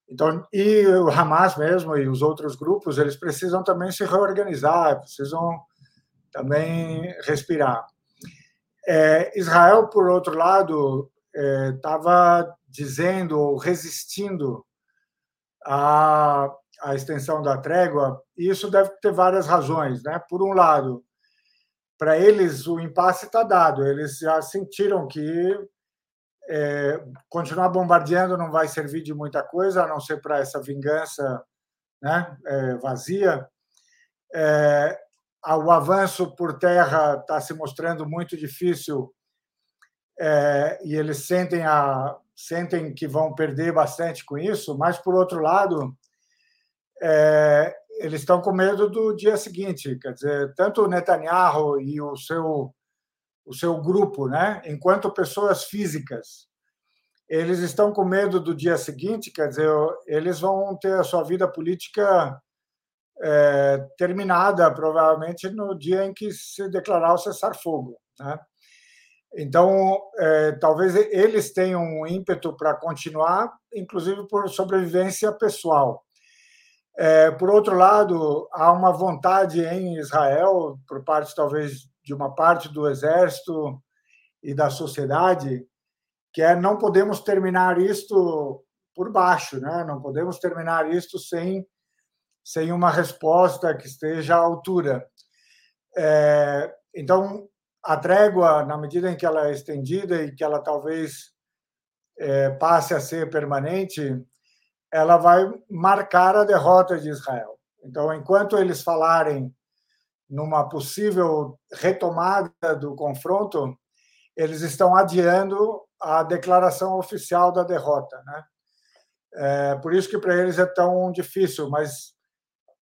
Então, e o Hamas mesmo e os outros grupos, eles precisam também se reorganizar, precisam também respirar. É, Israel, por outro lado, estava é, dizendo ou resistindo à, à extensão da trégua, e isso deve ter várias razões. Né? Por um lado, para eles o impasse está dado, eles já sentiram que é, continuar bombardeando não vai servir de muita coisa, a não ser para essa vingança né, é, vazia. É, o avanço por terra está se mostrando muito difícil é, e eles sentem, a, sentem que vão perder bastante com isso, mas, por outro lado, é, eles estão com medo do dia seguinte. Quer dizer, tanto o Netanyahu e o seu o seu grupo, né? Enquanto pessoas físicas, eles estão com medo do dia seguinte, quer dizer, eles vão ter a sua vida política é, terminada, provavelmente no dia em que se declarar o cessar-fogo, né? Então, é, talvez eles tenham um ímpeto para continuar, inclusive por sobrevivência pessoal. É, por outro lado, há uma vontade em Israel, por parte talvez de uma parte do exército e da sociedade, que é não podemos terminar isto por baixo, né? Não podemos terminar isto sem sem uma resposta que esteja à altura. É, então, a trégua, na medida em que ela é estendida e que ela talvez é, passe a ser permanente, ela vai marcar a derrota de Israel. Então, enquanto eles falarem numa possível retomada do confronto, eles estão adiando a declaração oficial da derrota, né? É, por isso que para eles é tão difícil, mas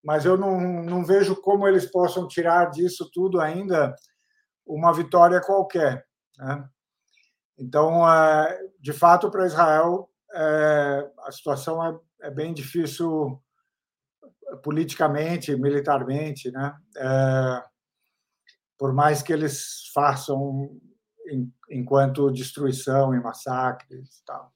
mas eu não, não vejo como eles possam tirar disso tudo ainda uma vitória qualquer. Né? Então, é, de fato, para Israel, é, a situação é, é, bem difícil politicamente, militarmente, né? É, por mais que eles façam enquanto destruição e massacres e tal.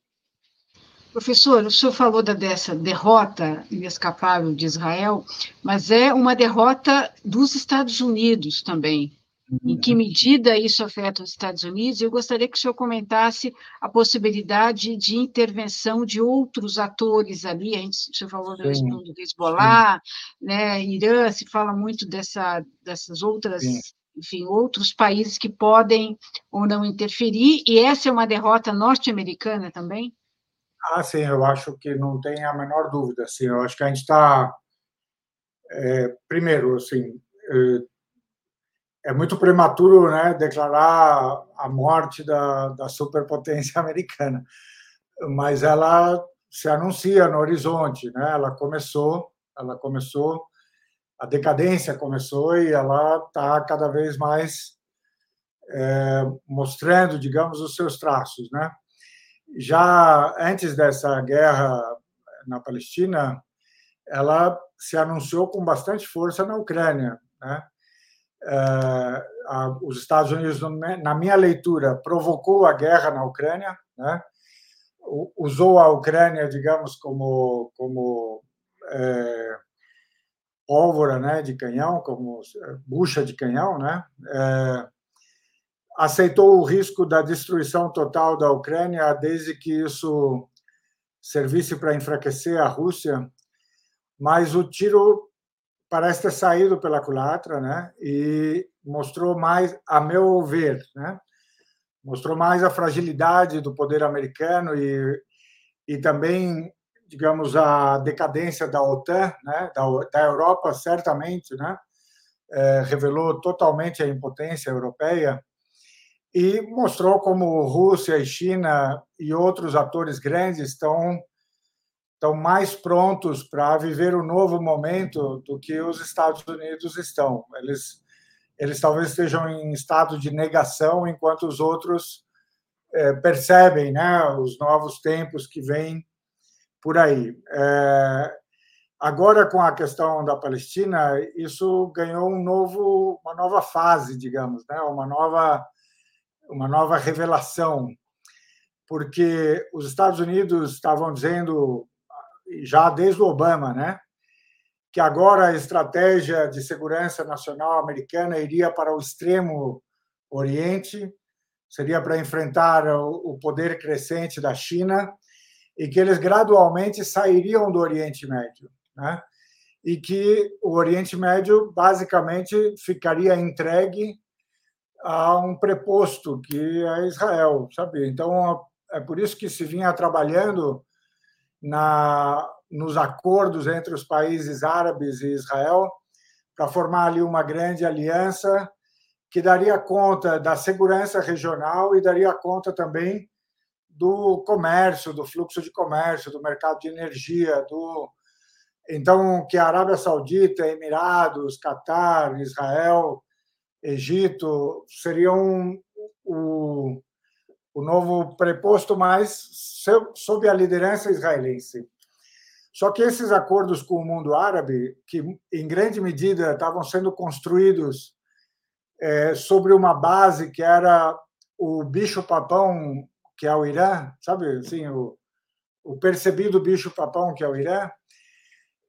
Professor, o senhor falou dessa derrota inescapável de Israel, mas é uma derrota dos Estados Unidos também. Em que uhum. medida isso afeta os Estados Unidos? Eu gostaria que o senhor comentasse a possibilidade de intervenção de outros atores ali. A gente, o senhor falou do, do Hezbollah, né, Irã, se fala muito dessa, dessas outras, Sim. enfim, outros países que podem ou não interferir, e essa é uma derrota norte-americana também? Ah, sim, eu acho que não tem a menor dúvida. Assim, eu acho que a gente está. É, primeiro, assim, é, é, muito prematuro né, declarar a morte da, da superpotência americana, mas ela se anuncia no horizonte, né? Ela começou, ela começou, a decadência começou e ela está cada vez mais é, mostrando, digamos, os seus traços, né? já antes dessa guerra na Palestina, ela se anunciou com bastante força na Ucrânia. Né? É, os Estados Unidos, na minha leitura, provocou a guerra na Ucrânia, né? usou a Ucrânia, digamos, como como é, pólvora, né, de canhão, como bucha de canhão, né? É, aceitou o risco da destruição total da Ucrânia, desde que isso servisse para enfraquecer a Rússia, mas o tiro parece ter saído pela culatra, né? E mostrou mais, a meu ver, né? Mostrou mais a fragilidade do poder americano e, e também, digamos, a decadência da OTAN, né? Da, da Europa, certamente, né? É, revelou totalmente a impotência europeia e mostrou como Rússia e China e outros atores grandes estão estão mais prontos para viver o um novo momento do que os Estados Unidos estão. Eles eles talvez estejam em estado de negação, enquanto os outros é, percebem, né, os novos tempos que vêm por aí. É, agora com a questão da Palestina, isso ganhou um novo, uma nova fase, digamos, né, uma nova uma nova revelação, porque os Estados Unidos estavam dizendo, já desde o Obama, né, que agora a estratégia de segurança nacional americana iria para o extremo Oriente, seria para enfrentar o poder crescente da China e que eles gradualmente sairiam do Oriente Médio, né? E que o Oriente Médio basicamente ficaria entregue a um preposto que é Israel, sabe? Então é por isso que se vinha trabalhando na nos acordos entre os países árabes e Israel para formar ali uma grande aliança que daria conta da segurança regional e daria conta também do comércio, do fluxo de comércio, do mercado de energia, do então que a Arábia Saudita, Emirados, Catar, Israel Egito, seriam o, o novo preposto, mas sob a liderança israelense. Só que esses acordos com o mundo árabe, que em grande medida estavam sendo construídos é, sobre uma base que era o bicho-papão, que é o Irã, sabe assim, o, o percebido bicho-papão, que é o Irã,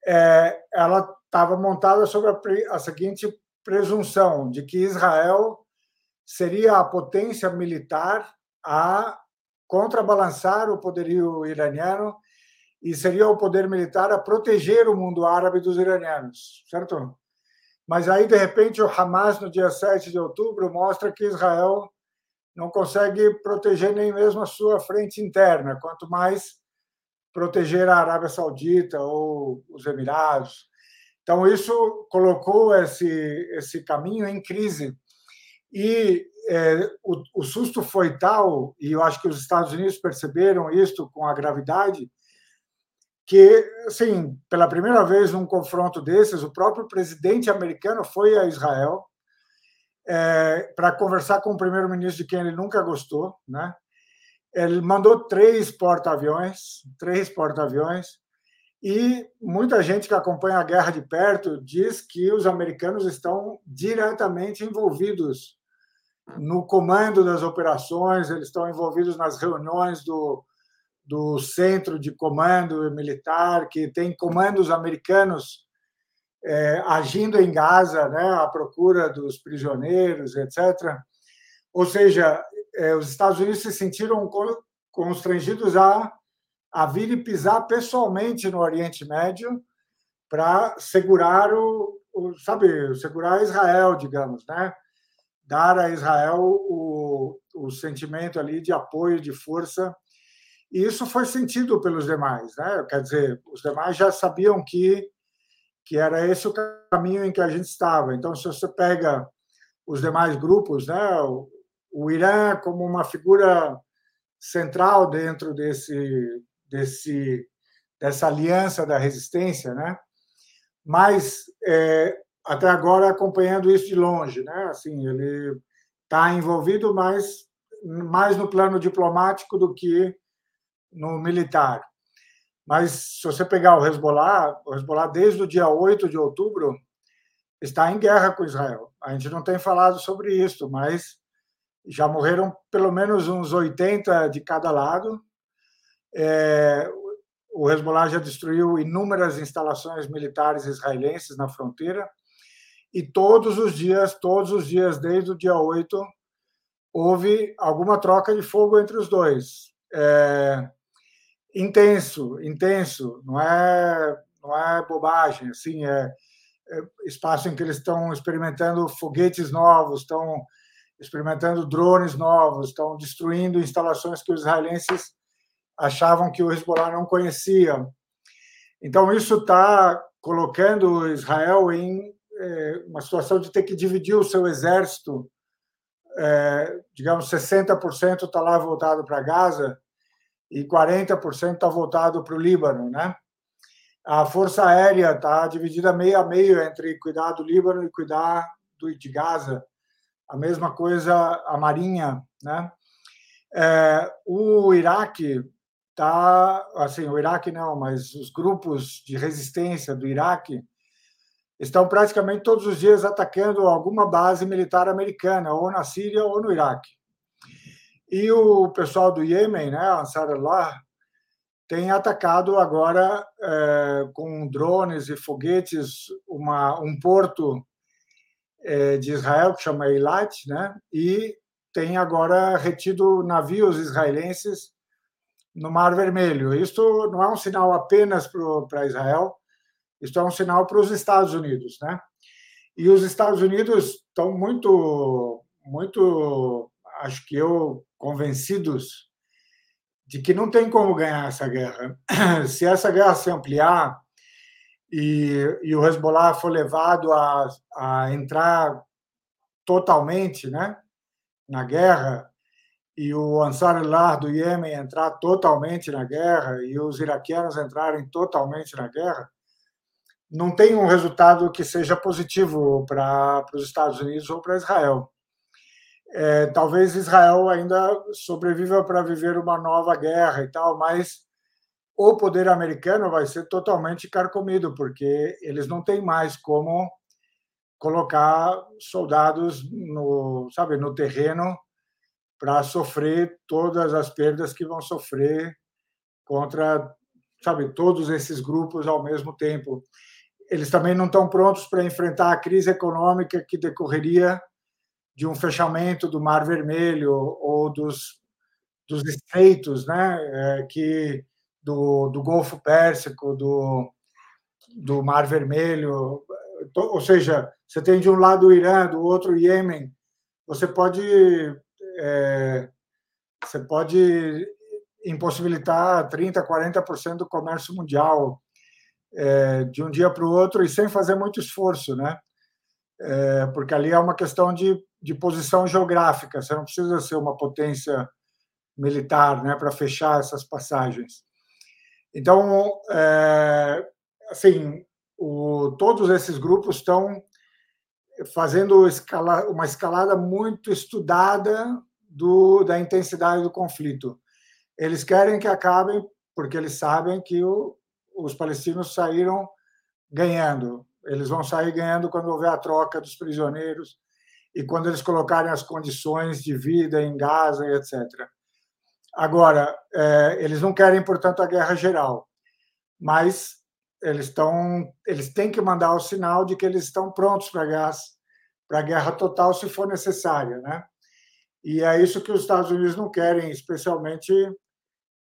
é, ela estava montada sobre a, a seguinte presunção de que Israel seria a potência militar a contrabalançar o poderio iraniano e seria o poder militar a proteger o mundo árabe dos iranianos, certo? Mas aí, de repente, o Hamas, no dia 7 de outubro, mostra que Israel não consegue proteger nem mesmo a sua frente interna, quanto mais proteger a Arábia Saudita ou os Emirados. Então, isso colocou esse, esse caminho em crise. E é, o, o susto foi tal, e eu acho que os Estados Unidos perceberam isso com a gravidade, que, assim, pela primeira vez num confronto desses, o próprio presidente americano foi a Israel é, para conversar com o primeiro-ministro de quem ele nunca gostou, né? Ele mandou três porta-aviões, três porta-aviões, e muita gente que acompanha a guerra de perto diz que os americanos estão diretamente envolvidos no comando das operações, eles estão envolvidos nas reuniões do, do centro de comando militar, que tem comandos americanos é, agindo em Gaza, né, à procura dos prisioneiros, etc. Ou seja, é, os Estados Unidos se sentiram constrangidos a, a vir e pisar pessoalmente no Oriente Médio para segurar o, o, sabe, segurar Israel, digamos, né? Dar a Israel o, o sentimento ali de apoio, de força e isso foi sentido pelos demais, né? Quer dizer, os demais já sabiam que que era esse o caminho em que a gente estava. Então, se você pega os demais grupos, né, o, o Irã como uma figura central dentro desse desse dessa aliança da resistência, né? Mas é, até agora acompanhando isso de longe, né? Assim, ele está envolvido mais mais no plano diplomático do que no militar. Mas se você pegar o Hezbollah, o Hezbollah desde o dia 8 de outubro está em guerra com Israel. A gente não tem falado sobre isso, mas já morreram pelo menos uns 80 de cada lado. É, o Hezbollah já destruiu inúmeras instalações militares israelenses na fronteira. E todos os dias, todos os dias, desde o dia 8, houve alguma troca de fogo entre os dois. É, intenso, intenso, não é, não é bobagem, assim, é, é espaço em que eles estão experimentando foguetes novos, estão experimentando drones novos, estão destruindo instalações que os israelenses achavam que o Hezbollah não conhecia. Então, isso está colocando Israel em uma situação de ter que dividir o seu exército. É, digamos, 60% está lá voltado para Gaza e 40% está voltado para o Líbano, né? A Força Aérea está dividida meio a meio entre cuidar do Líbano e cuidar do, de Gaza. A mesma coisa a Marinha, né? É, o Iraque está, assim, o Iraque não, mas os grupos de resistência do Iraque estão praticamente todos os dias atacando alguma base militar americana, ou na Síria ou no Iraque. E o pessoal do Iêmen, né, Ansar Allah, tem atacado agora é, com drones e foguetes uma, um porto é, de Israel que chama Eilat, né, e tem agora retido navios israelenses no Mar Vermelho. Isto não é um sinal apenas para Israel, isto é um sinal para os Estados Unidos, né? E os Estados Unidos estão muito, muito, acho que eu convencidos de que não tem como ganhar essa guerra. Se essa guerra se ampliar e, e o Hezbollah for levado a, a entrar totalmente né, na guerra, e o Ansar Allah do Iêmen entrar totalmente na guerra, e os iraquianos entrarem totalmente na guerra, não tem um resultado que seja positivo para os Estados Unidos ou para Israel é, talvez Israel ainda sobreviva para viver uma nova guerra e tal, mas o poder americano vai ser totalmente carcomido, porque eles não têm mais como colocar soldados no, sabe, no terreno para sofrer todas as perdas que vão sofrer contra, sabe, todos esses grupos ao mesmo tempo. Eles também não estão prontos para enfrentar a crise econômica que decorreria de um fechamento do Mar Vermelho ou dos, dos estreitos, né, é, que do, do Golfo Pérsico, do, do Mar Vermelho, ou seja, você tem de um lado o Irã, do outro o Iêmen, você pode é, você pode impossibilitar 30, 40% do comércio mundial é, de um dia para o outro e sem fazer muito esforço, né? É, porque ali é uma questão de, de posição geográfica. Você não precisa ser uma potência militar, né, para fechar essas passagens. Então, é, assim, o, todos esses grupos estão fazendo escala, uma escalada muito estudada do, da intensidade do conflito. Eles querem que acabem porque eles sabem que o, os palestinos saíram ganhando. Eles vão sair ganhando quando houver a troca dos prisioneiros e quando eles colocarem as condições de vida em Gaza e etc. Agora, é, eles não querem, portanto, a guerra geral, mas eles estão, eles têm que mandar o sinal de que eles estão prontos para gás, para a guerra total, se for necessária, né? E é isso que os Estados Unidos não querem, especialmente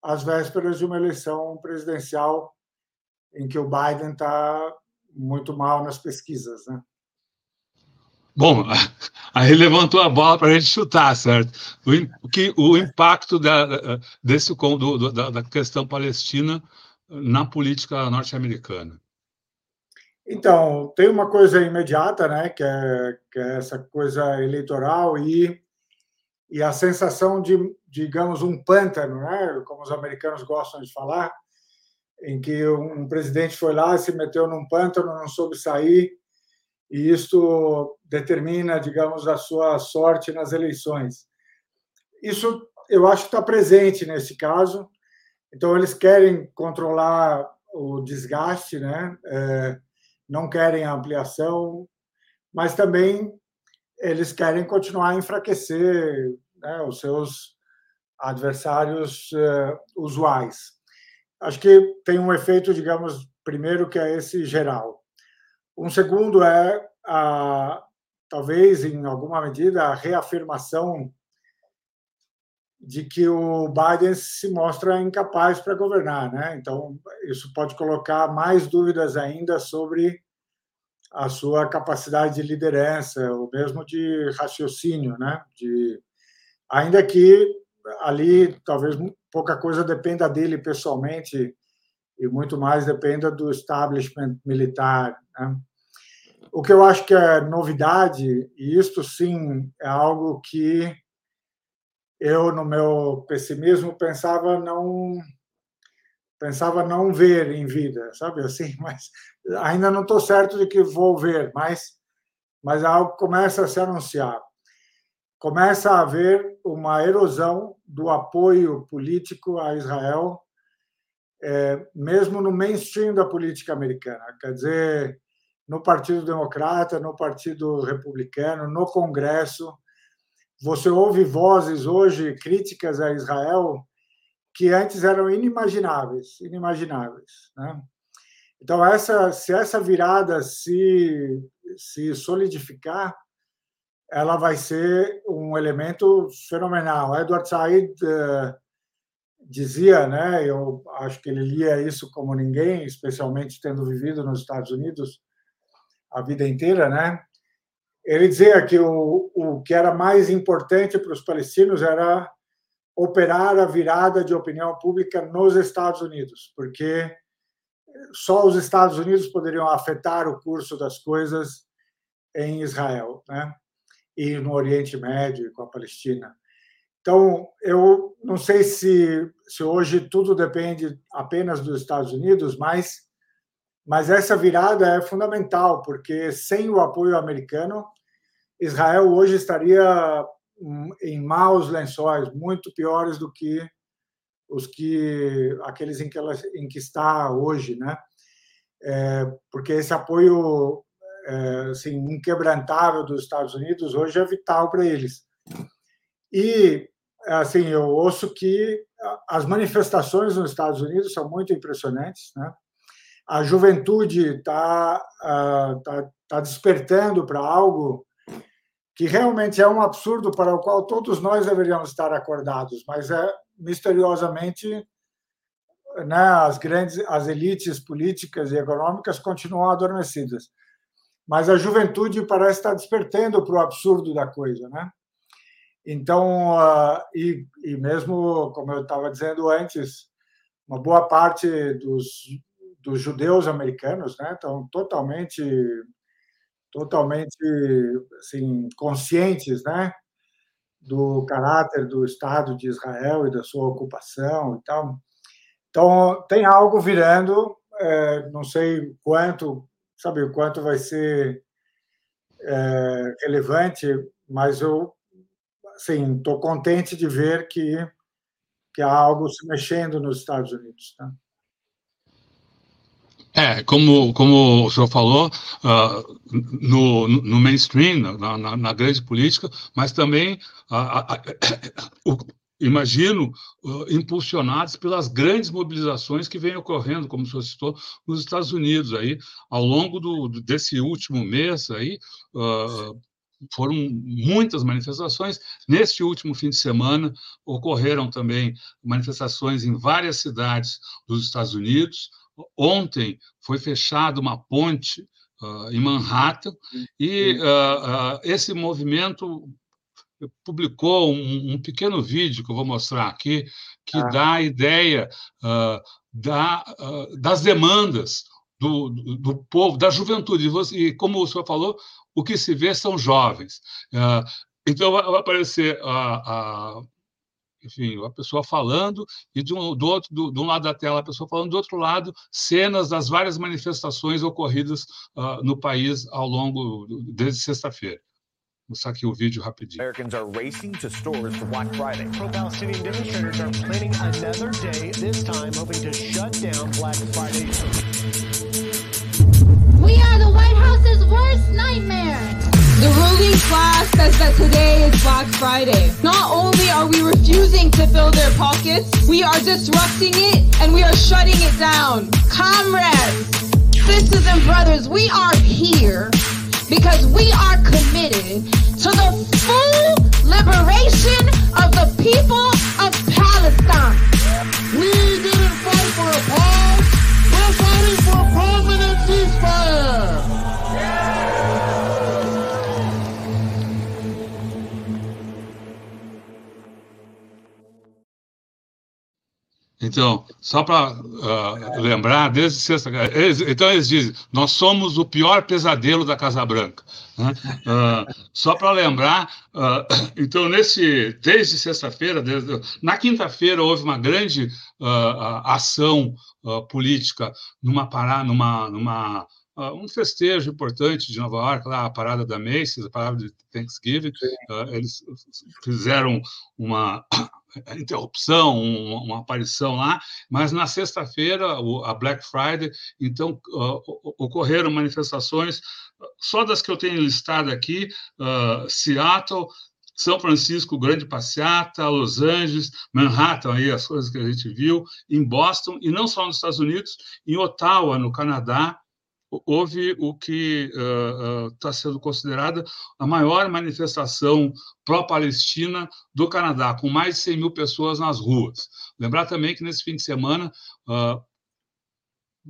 às vésperas de uma eleição presidencial em que o Biden está muito mal nas pesquisas, né? Bom, aí levantou a bola para a gente chutar, certo? O, que, o impacto da, desse, do, da, da questão palestina na política norte-americana. Então, tem uma coisa imediata, né, que é, que é essa coisa eleitoral e, e a sensação de, digamos, um pântano, né, como os americanos gostam de falar, em que um presidente foi lá, se meteu num pântano, não soube sair, e isto determina, digamos, a sua sorte nas eleições. Isso eu acho que está presente nesse caso. Então eles querem controlar o desgaste, né? É, não querem a ampliação, mas também eles querem continuar a enfraquecer né, os seus adversários uh, usuais. Acho que tem um efeito, digamos, primeiro que é esse geral. Um segundo é, a, talvez, em alguma medida, a reafirmação de que o Biden se mostra incapaz para governar, né? Então isso pode colocar mais dúvidas ainda sobre a sua capacidade de liderança, ou mesmo de raciocínio, né? De ainda que ali talvez pouca coisa dependa dele pessoalmente e muito mais dependa do establishment militar. Né? O que eu acho que é novidade, e isto sim é algo que eu, no meu pessimismo, pensava não pensava não ver em vida, sabe assim, mas ainda não estou certo de que vou ver, mas mas algo começa a se anunciar. Começa a haver uma erosão do apoio político a Israel, é, mesmo no mainstream da política americana. Quer dizer, no Partido Democrata, no Partido Republicano, no Congresso, você ouve vozes hoje críticas a Israel que antes eram inimagináveis, inimagináveis, né? Então essa, se essa virada se se solidificar, ela vai ser um elemento fenomenal. Edward Said uh, dizia, né? Eu acho que ele lia isso como ninguém, especialmente tendo vivido nos Estados Unidos a vida inteira, né? Ele dizia que o, o que era mais importante para os palestinos era operar a virada de opinião pública nos Estados Unidos, porque só os Estados Unidos poderiam afetar o curso das coisas em Israel, né? E no Oriente Médio, com a Palestina. Então, eu não sei se, se hoje tudo depende apenas dos Estados Unidos, mas, mas essa virada é fundamental, porque sem o apoio americano, Israel hoje estaria hum, em maus lençóis, muito piores do que os que aqueles em que ela em que está hoje, né? É, porque esse apoio assim inquebrantável dos Estados Unidos hoje é vital para eles. E assim, eu ouço que as manifestações nos Estados Unidos são muito impressionantes, né? A juventude está uh, tá, tá despertando para algo que realmente é um absurdo para o qual todos nós deveríamos estar acordados, mas é misteriosamente né, as grandes as elites políticas e econômicas continuam adormecidas. Mas a juventude parece estar despertando para o absurdo da coisa, né? Então, uh, e, e mesmo, como eu estava dizendo antes, uma boa parte dos, dos judeus americanos né, estão totalmente, totalmente assim, conscientes né, do caráter do Estado de Israel e da sua ocupação e tal. Então, tem algo virando, é, não sei quanto, sabe, o quanto vai ser é, relevante, mas eu sim, estou contente de ver que, que há algo se mexendo nos Estados Unidos. Tá? É, como, como o senhor falou, uh, no, no mainstream, na, na, na, grande política, mas também, uh, uh, imagino, impulsionados pelas grandes mobilizações que vêm ocorrendo, como o senhor citou, nos Estados Unidos aí, ao longo do, desse último mês aí, foram muitas manifestações. Neste último fim de semana, ocorreram também manifestações em várias cidades dos Estados Unidos. Ontem foi fechada uma ponte uh, em Manhattan, e uh, uh, esse movimento publicou um, um, pequeno vídeo que eu vou mostrar aqui, que ah. dá a ideia da, das demandas do, do, do, povo, da juventude. E, como o senhor falou, o que se vê são jovens. Ah, então, vai aparecer a, a enfim, a pessoa falando e de um, do outro, do, de um lado da tela a pessoa falando, do outro lado cenas das várias manifestações ocorridas uh, no país ao longo desde sexta-feira. Vou mostrar aqui o vídeo rapidinho. Americans are racing to stores for Black Friday. Pro-Palestinian demonstrators are planning another day, this time hoping to shut down Black Friday. We are the White House's worst nightmare. The ruling class says that today is Black Friday. Not only are we refusing to fill their pockets, we are disrupting it and we are shutting it down. Comrades, sisters and brothers, we are here because we are committed to the full liberation of the people of Palestine. We didn't fight for a Então, só para uh, ah, lembrar, desde sexta, eles, então eles dizem, nós somos o pior pesadelo da Casa Branca. Né? Uh, só para lembrar, uh, então nesse, desde sexta-feira, na quinta-feira houve uma grande ação política numa parada, numa, numa um festejo importante de Nova York, lá a parada da Macy's, a parada de Thanksgiving, eles fizeram uma interrupção, uma, uma, aparição lá, mas na sexta-feira, a Black Friday, então uh, ocorreram manifestações, só das que eu tenho listado aqui, uh, Seattle, são Francisco, Grande Passeata, Los Angeles, Manhattan, aí as coisas que a gente viu, em Boston, e não só nos Estados Unidos, em Ottawa, no Canadá, houve o que está uh, uh, sendo considerada a maior manifestação pró-Palestina do Canadá, com mais de 100 mil pessoas nas ruas. Lembrar também que nesse fim de semana, uh,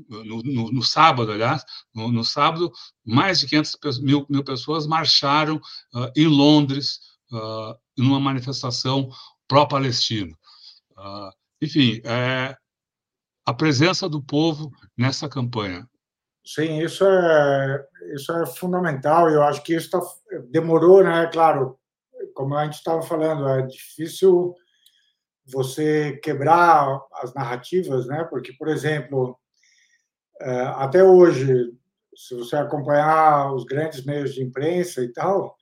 no, no, no, sábado, aliás, no, no, sábado, mais de 500 mil, mil pessoas marcharam em Londres, numa manifestação pró-Palestina. enfim, é, a presença do povo nessa campanha Sim, isso é, isso é fundamental. Eu acho que isso tá, demorou, né? Claro, como a gente estava falando, é difícil você quebrar as narrativas, né? Porque, por exemplo, é, até hoje, se você acompanhar os grandes meios de imprensa e tal,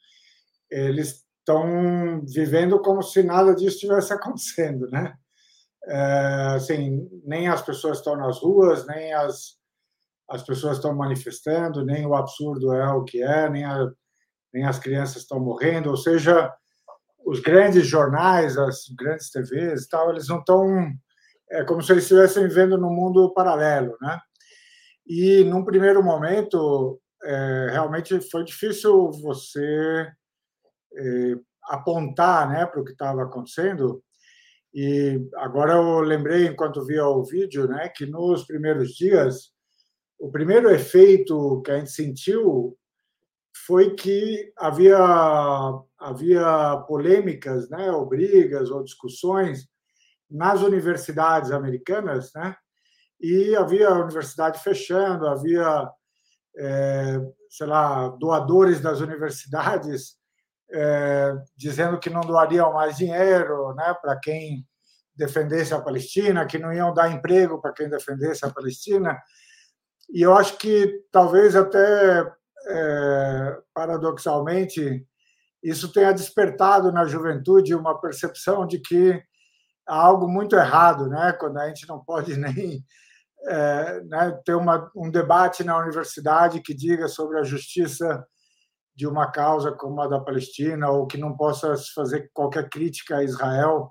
eles estão vivendo como se nada disso estivesse acontecendo, né? É, assim, nem as pessoas estão nas ruas, nem as as pessoas estão manifestando, nem o absurdo é o que é, nem, a, nem as crianças estão morrendo, ou seja, os grandes jornais, as grandes TVs, tal, eles não estão é como se eles estivessem vivendo num mundo paralelo, né? E num primeiro momento, é, realmente foi difícil você é, apontar, né, para o que estava acontecendo. E agora eu lembrei, enquanto via o vídeo, né, que nos primeiros dias o primeiro efeito que a gente sentiu foi que havia havia polêmicas, né, ou brigas ou discussões nas universidades americanas, né? E havia universidade fechando, havia, é, sei lá, doadores das universidades é, dizendo que não doariam mais dinheiro, né, para quem defendesse a Palestina, que não iam dar emprego para quem defendesse a Palestina. E eu acho que talvez até é, paradoxalmente isso tenha despertado na juventude uma percepção de que há algo muito errado, né? Quando a gente não pode nem é, né, ter uma, um debate na universidade que diga sobre a justiça de uma causa como a da Palestina ou que não possa fazer qualquer crítica a Israel.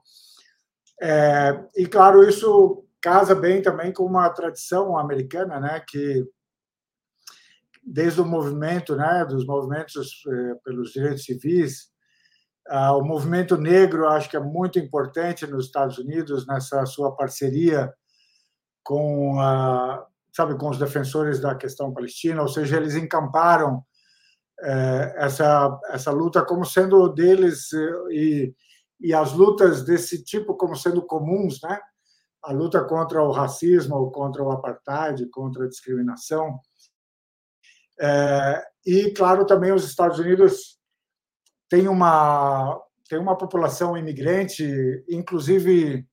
É, e claro, isso casa bem também com uma tradição americana, né, que desde o movimento, né, dos movimentos é, pelos direitos civis, ah, o movimento negro acho que é muito importante nos Estados Unidos nessa sua parceria com a, sabe com os defensores da questão palestina, ou seja, eles encamparam é, essa essa luta como sendo deles e e as lutas desse tipo como sendo comuns, né? A luta contra o racismo, contra o apartheid, contra a discriminação. É, e claro também os Estados Unidos tem uma tem uma população imigrante, inclusive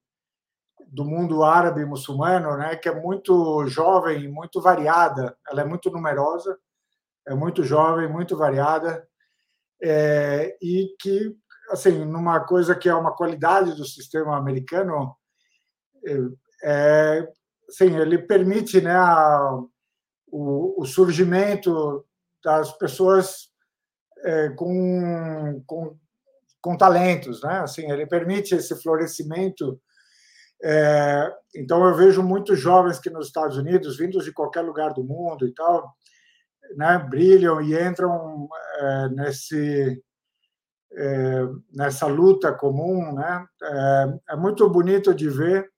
do mundo árabe e muçulmano, né, que é muito jovem, muito variada. Ela é muito numerosa, é muito jovem, muito variada, é, e que, assim, numa coisa que é uma qualidade do sistema americano, é, assim, ele permite, né, a, o, o surgimento das pessoas é, com, com, com talentos, né? Assim, ele permite esse florescimento. É, então, eu vejo muitos jovens que nos Estados Unidos, vindos de qualquer lugar do mundo e tal, né, brilham e entram é, nesse é, nessa luta comum, né? É, é, muito bonito de ver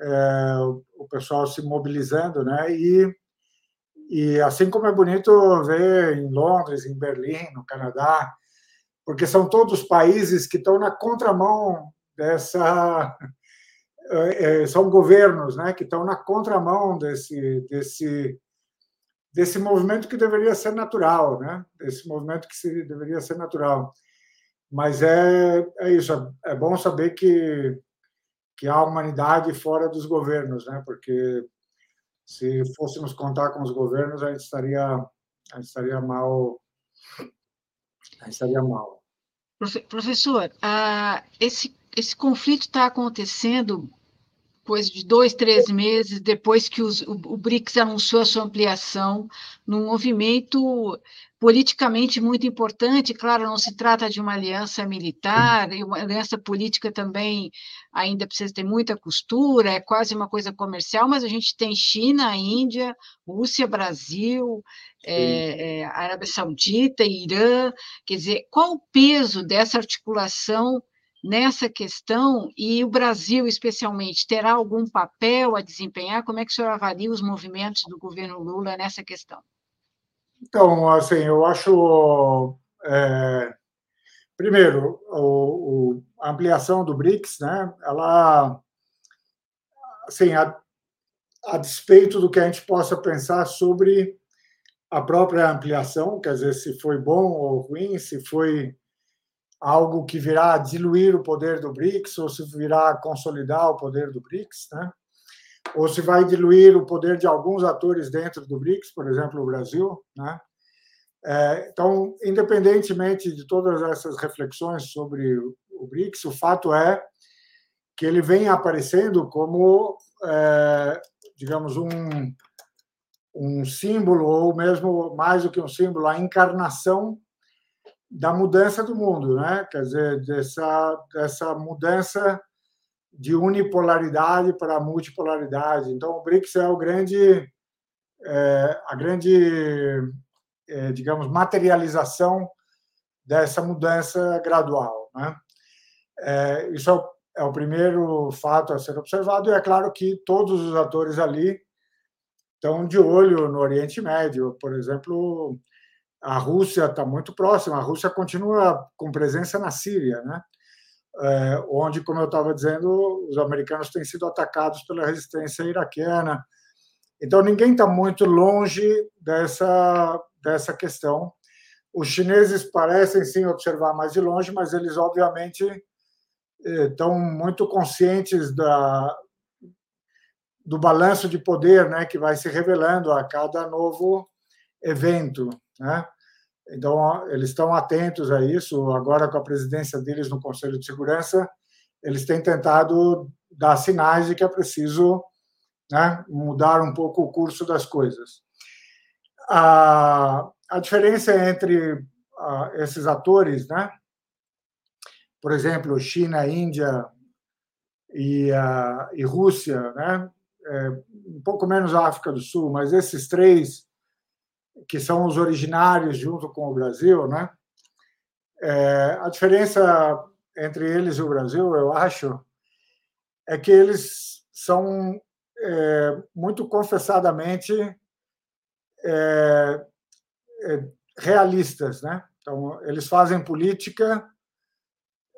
é, o pessoal se mobilizando, né? E e assim como é bonito ver em Londres, em Berlim, no Canadá, porque são todos países que estão na contramão dessa. Eh, eh, são governos né, que estão na contramão desse, desse, desse movimento que deveria ser natural, né? desse movimento que deveria ser natural. Mas é, é isso, é bom saber que, que há humanidade fora dos governos, né? porque se fôssemos contar com os governos, a gente estaria, a gente estaria mal. A gente estaria mal. Professor, ah, esse, esse conflito está acontecendo coisa de dois, três meses depois que os, o, o BRICS anunciou a sua ampliação, num movimento politicamente muito importante. Claro, não se trata de uma aliança militar, e uma aliança política também ainda precisa ter muita costura, é quase uma coisa comercial, mas a gente tem China, Índia, Rússia, Brasil, é, é, Arábia Saudita, Irã. Quer dizer, qual o peso dessa articulação? Nessa questão e o Brasil, especialmente, terá algum papel a desempenhar? Como é que o senhor avalia os movimentos do governo Lula nessa questão? Então, assim, eu acho. É, primeiro, o, o, a ampliação do BRICS, né? Ela, assim, a, a despeito do que a gente possa pensar sobre a própria ampliação, quer dizer, se foi bom ou ruim, se foi algo que virá diluir o poder do BRICS ou se virá consolidar o poder do BRICS, né? ou se vai diluir o poder de alguns atores dentro do BRICS, por exemplo, o Brasil. Né? É, então, independentemente de todas essas reflexões sobre o BRICS, o fato é que ele vem aparecendo como, é, digamos, um, um símbolo, ou mesmo mais do que um símbolo, a encarnação da mudança do mundo, né? Quer dizer, dessa, dessa mudança de unipolaridade para multipolaridade. Então, o BRICS é o grande, é, a grande, é, digamos, materialização dessa mudança gradual. Né? É, isso é o, é o, primeiro fato a ser observado, e é claro que todos os atores ali estão de olho no Oriente Médio. Por exemplo, a Rússia está muito próxima, a Rússia continua com presença na Síria, né? É, onde, como eu estava dizendo, os americanos têm sido atacados pela resistência iraquiana. Então, ninguém está muito longe dessa, dessa questão. Os chineses parecem sim observar mais de longe, mas eles, obviamente, estão muito conscientes da, do balanço de poder né, que vai se revelando a cada novo evento. Né? Então, eles estão atentos a isso. Agora, com a presidência deles no Conselho de Segurança, eles têm tentado dar sinais de que é preciso né, mudar um pouco o curso das coisas. A, a diferença entre uh, esses atores, né, por exemplo, China, Índia e, uh, e Rússia, né, é, um pouco menos a África do Sul, mas esses três que são os originários junto com o Brasil, né? É, a diferença entre eles e o Brasil, eu acho, é que eles são é, muito confessadamente é, é realistas, né? Então eles fazem política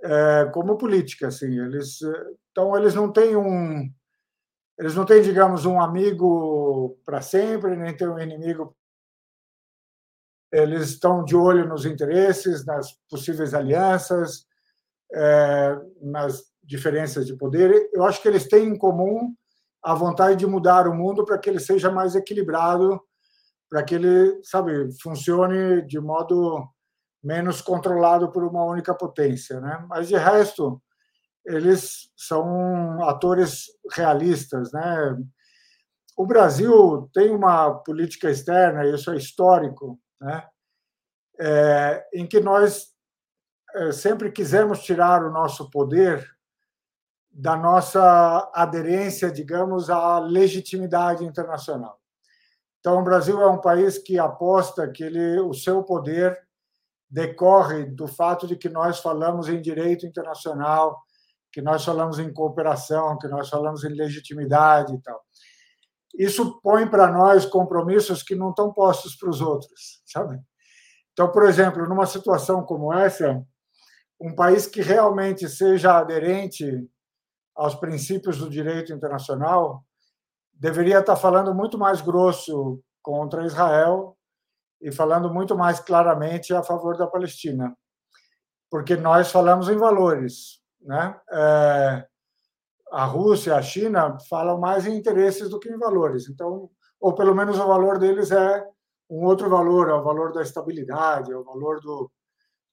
é, como política, assim. Eles, então eles não têm um, eles não têm, digamos, um amigo para sempre, nem têm um inimigo eles estão de olho nos interesses, nas possíveis alianças, é, nas diferenças de poder. Eu acho que eles têm em comum a vontade de mudar o mundo para que ele seja mais equilibrado, para que ele, sabe, funcione de modo menos controlado por uma única potência, né? Mas de resto, eles são atores realistas, né? O Brasil tem uma política externa, isso é histórico, né? É, em que nós é, sempre quisemos tirar o nosso poder da nossa aderência, digamos, à legitimidade internacional. Então, o Brasil é um país que aposta que ele, o seu poder decorre do fato de que nós falamos em direito internacional, que nós falamos em cooperação, que nós falamos em legitimidade e tal isso põe para nós compromissos que não estão postos para os outros, sabe? Então, por exemplo, numa situação como essa, um país que realmente seja aderente aos princípios do direito internacional deveria estar falando muito mais grosso contra Israel e falando muito mais claramente a favor da Palestina, porque nós falamos em valores, né? É, a Rússia, a China falam mais em interesses do que em valores. Então, ou pelo menos o valor deles é um outro valor, é o valor da estabilidade, é o valor do,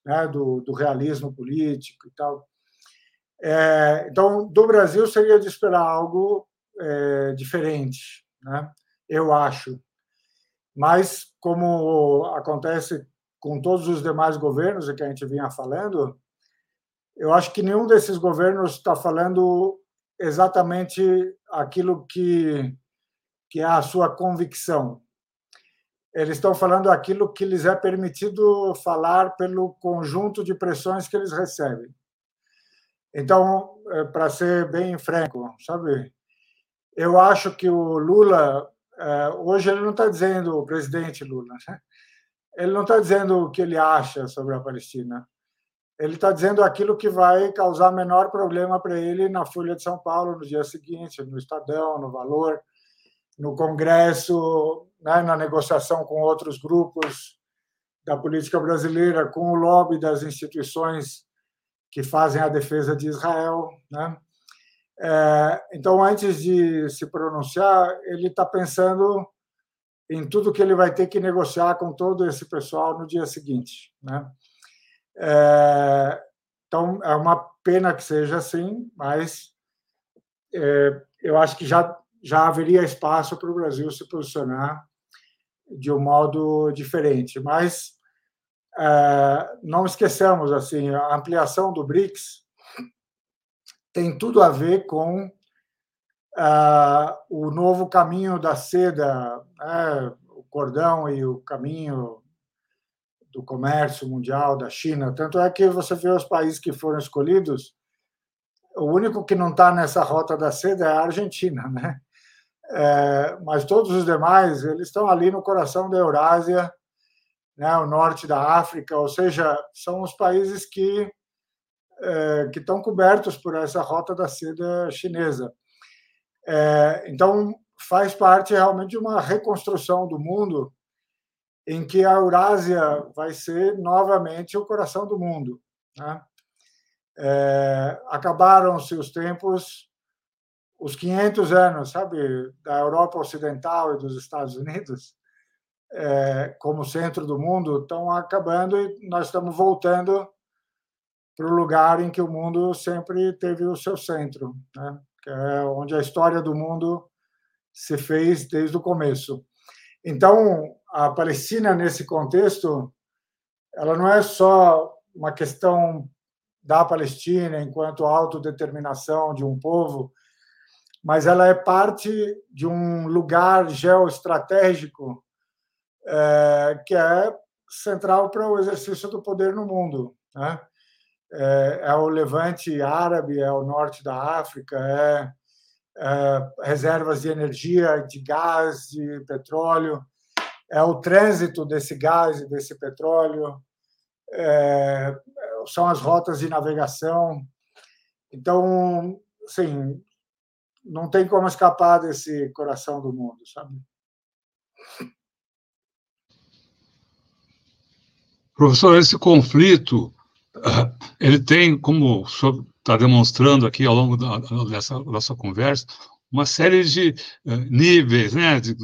né, do, do, realismo político e tal. É, então, do Brasil seria de esperar algo é, diferente, né? eu acho. Mas, como acontece com todos os demais governos que a gente vinha falando, eu acho que nenhum desses governos está falando exatamente aquilo que, que é a sua convicção. Eles estão falando aquilo que lhes é permitido falar pelo conjunto de pressões que eles recebem. Então, é, para ser bem franco, sabe, eu acho que o Lula, é, hoje ele não está dizendo, o presidente Lula, né? ele não está dizendo o que ele acha sobre a Palestina ele está dizendo aquilo que vai causar menor problema para ele na Folha de São Paulo no dia seguinte, no Estadão, no Valor, no Congresso, né, na negociação com outros grupos da política brasileira, com o lobby das instituições que fazem a defesa de Israel. Né? É, então, antes de se pronunciar, ele está pensando em tudo que ele vai ter que negociar com todo esse pessoal no dia seguinte. Né? É, então, é uma pena que seja assim, mas é, eu acho que já, já haveria espaço para o Brasil se posicionar de um modo diferente. Mas é, não esqueçamos assim, a ampliação do BRICS tem tudo a ver com uh, o novo caminho da seda, né, o cordão e o caminho do comércio mundial da China. Tanto é que você vê os países que foram escolhidos, o único que não está nessa rota da seda é a Argentina, né? É, mas todos os demais eles estão ali no coração da Eurásia, né, o norte da África, ou seja, são os países que é, que estão cobertos por essa rota da seda chinesa. É, então, faz parte realmente de uma reconstrução do mundo em que a Eurásia vai ser novamente o coração do mundo. Né? É, Acabaram-se os tempos, os 500 anos, sabe, da Europa Ocidental e dos Estados Unidos, é, como centro do mundo, estão acabando e nós estamos voltando para o lugar em que o mundo sempre teve o seu centro. Né? que é onde a história do mundo se fez desde o começo. Então, a Palestina, nesse contexto, ela não é só uma questão da Palestina enquanto autodeterminação de um povo, mas ela é parte de um lugar geoestratégico é, que é central para o exercício do poder no mundo. Né? é, é o levante árabe, é o norte da África, é, é reservas de energia, de gás, de petróleo, é o trânsito desse gás e desse petróleo, é, são as rotas de navegação. Então, assim, não tem como escapar desse coração do mundo, sabe? Professor, esse conflito ele tem, como o senhor está demonstrando aqui ao longo da, dessa nossa conversa, uma série de uh, níveis, né, de,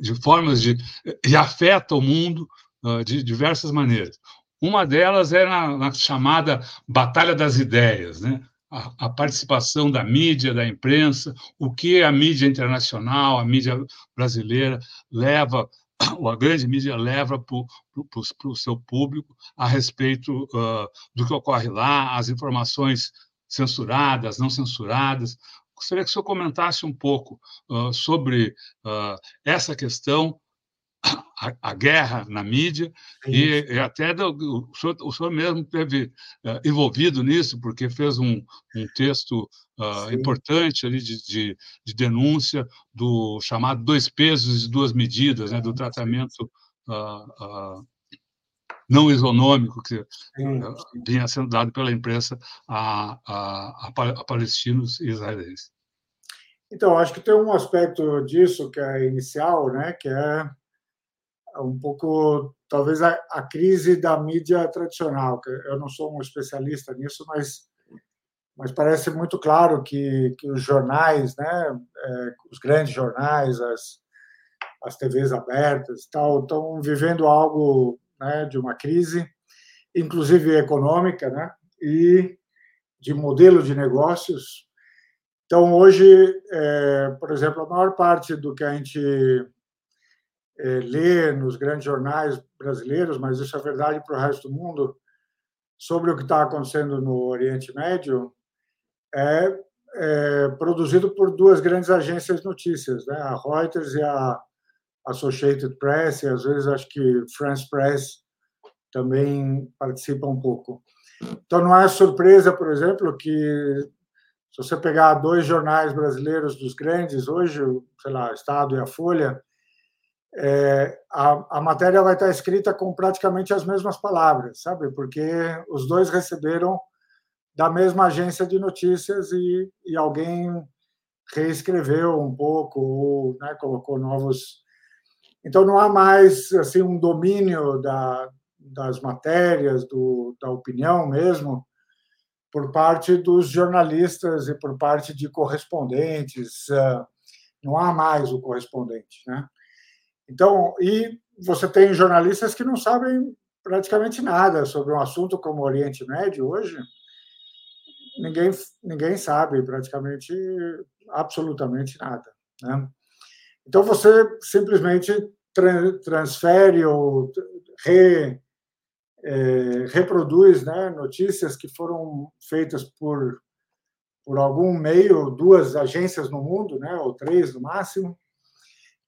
de, formas de. e afeta o mundo uh, de diversas maneiras. Uma delas é na, na chamada Batalha das Ideias, né? A, a, participação da mídia, da imprensa, o que a mídia internacional, a mídia brasileira leva a grande mídia leva para o seu público a respeito uh, do que ocorre lá, as informações censuradas, não censuradas. Gostaria que o senhor comentasse um pouco uh, sobre uh, essa questão, a, a, guerra na mídia, e, e, até do, o, senhor, o, senhor, mesmo teve envolvido nisso, porque fez um, um texto uh, importante ali de, de, de, denúncia do chamado dois pesos e duas medidas, né, do tratamento uh, uh, não isonômico que vinha sendo dado pela imprensa a, a, a, palestinos e israelenses. Então, acho que tem um aspecto disso que é inicial, né, que é um pouco, talvez, a, a crise da mídia tradicional. Eu não sou um especialista nisso, mas mas parece muito claro que, que os jornais, né, é, os grandes jornais, as, as TVs abertas, tal, estão vivendo algo né, de uma crise, inclusive econômica, né, e de modelo de negócios. Então, hoje, é, por exemplo, a maior parte do que a gente é, lê nos grandes jornais brasileiros, mas isso é verdade para o resto do mundo, sobre o que está acontecendo no Oriente Médio, é, é, produzido por duas grandes agências de notícias, né? a Reuters e a Associated Press, e às vezes acho que France Press também participa um pouco. Então não é surpresa, por exemplo, que se você pegar dois jornais brasileiros dos grandes hoje, sei lá, Estado e a Folha, é, a, a matéria vai estar escrita com praticamente as mesmas palavras, sabe? Porque os dois receberam da mesma agência de notícias e, e alguém reescreveu um pouco ou né, colocou novos. Então não há mais assim um domínio da, das matérias, do, da opinião mesmo, por parte dos jornalistas e por parte de correspondentes. Não há mais o correspondente, né? Então, e você tem jornalistas que não sabem praticamente nada sobre um assunto como o Oriente Médio hoje, ninguém, ninguém sabe praticamente, absolutamente nada. Né? Então, você simplesmente transfere ou re, é, reproduz né, notícias que foram feitas por, por algum meio, duas agências no mundo, né, ou três no máximo,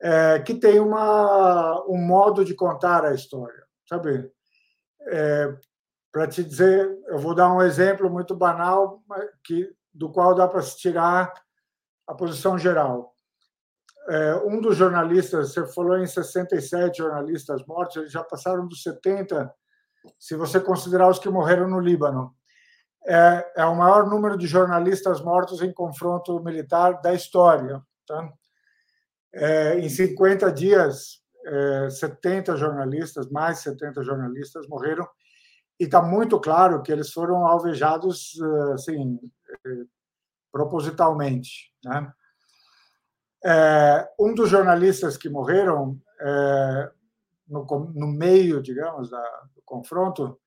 é, que tem uma, um modo de contar a história, sabe? É, para te dizer, eu vou dar um exemplo muito banal, que, do qual dá para se tirar a posição geral. É, um dos jornalistas, você falou em 67 jornalistas mortos, eles já passaram dos 70, se você considerar os que morreram no Líbano. É, é o maior número de jornalistas mortos em confronto militar da história. Tá? É, em 50 dias, é, 70 jornalistas, mais 70 jornalistas morreram, e está muito claro que eles foram alvejados assim, propositalmente. Né? É, um dos jornalistas que morreram é, no, no, meio, digamos, da, do confronto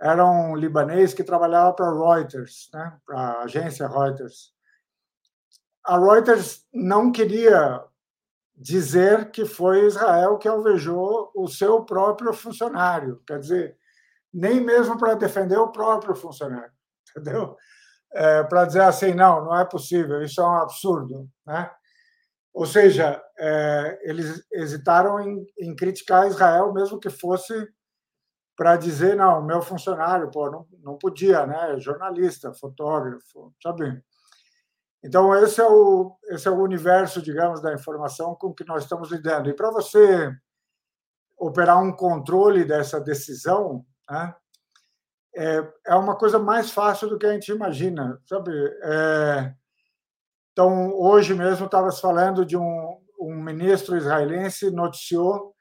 era um libanês que trabalhava para a Reuters, né, para a agência Reuters. A Reuters não queria dizer que foi Israel que alvejou o seu próprio funcionário, quer dizer, nem mesmo para defender o próprio funcionário, entendeu? É, para dizer assim, não, não é possível, isso é um absurdo, né? Ou seja, é, eles hesitaram em, em, criticar Israel, mesmo que fosse para dizer, não, meu funcionário, pô, não, não podia, né? Jornalista, fotógrafo, sabe? Então, esse é, o, esse é o universo, digamos, da informação com que nós estamos lidando. E para você operar um controle dessa decisão, né, é, é uma coisa mais fácil do que a gente imagina, sabe? É, então, hoje mesmo estava falando de um, um ministro israelense noticiou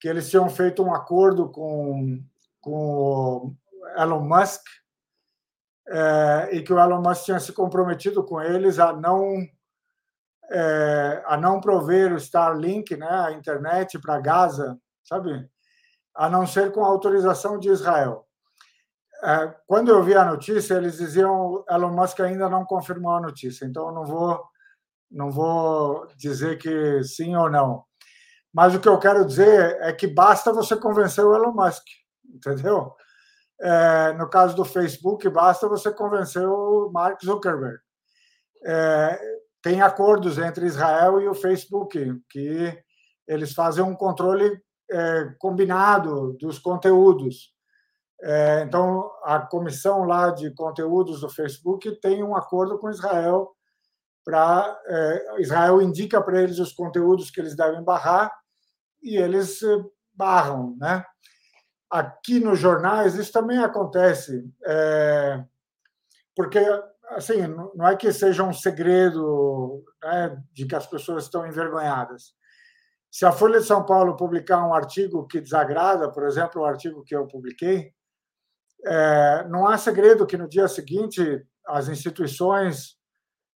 que eles tinham feito um acordo com, com Elon Musk é, e que o Elon Musk tinha se comprometido com eles a não é, a não prover o Starlink, né, a internet para Gaza, sabe, a não ser com autorização de Israel. É, quando eu vi a notícia, eles diziam Elon Musk ainda não confirmou a notícia, então eu não vou não vou dizer que sim ou não. Mas o que eu quero dizer é que basta você convencer o Elon Musk, entendeu? É, no caso do Facebook, basta você convencer o Mark Zuckerberg. É, tem acordos entre Israel e o Facebook, que eles fazem um controle é, combinado dos conteúdos. É, então, a comissão lá de conteúdos do Facebook tem um acordo com Israel para é, Israel indica para eles os conteúdos que eles devem barrar e eles é, barram, né? Aqui nos jornais isso também acontece, é, porque assim não é que seja um segredo né, de que as pessoas estão envergonhadas. Se a Folha de São Paulo publicar um artigo que desagrada, por exemplo, o artigo que eu publiquei, é, não há segredo que no dia seguinte as instituições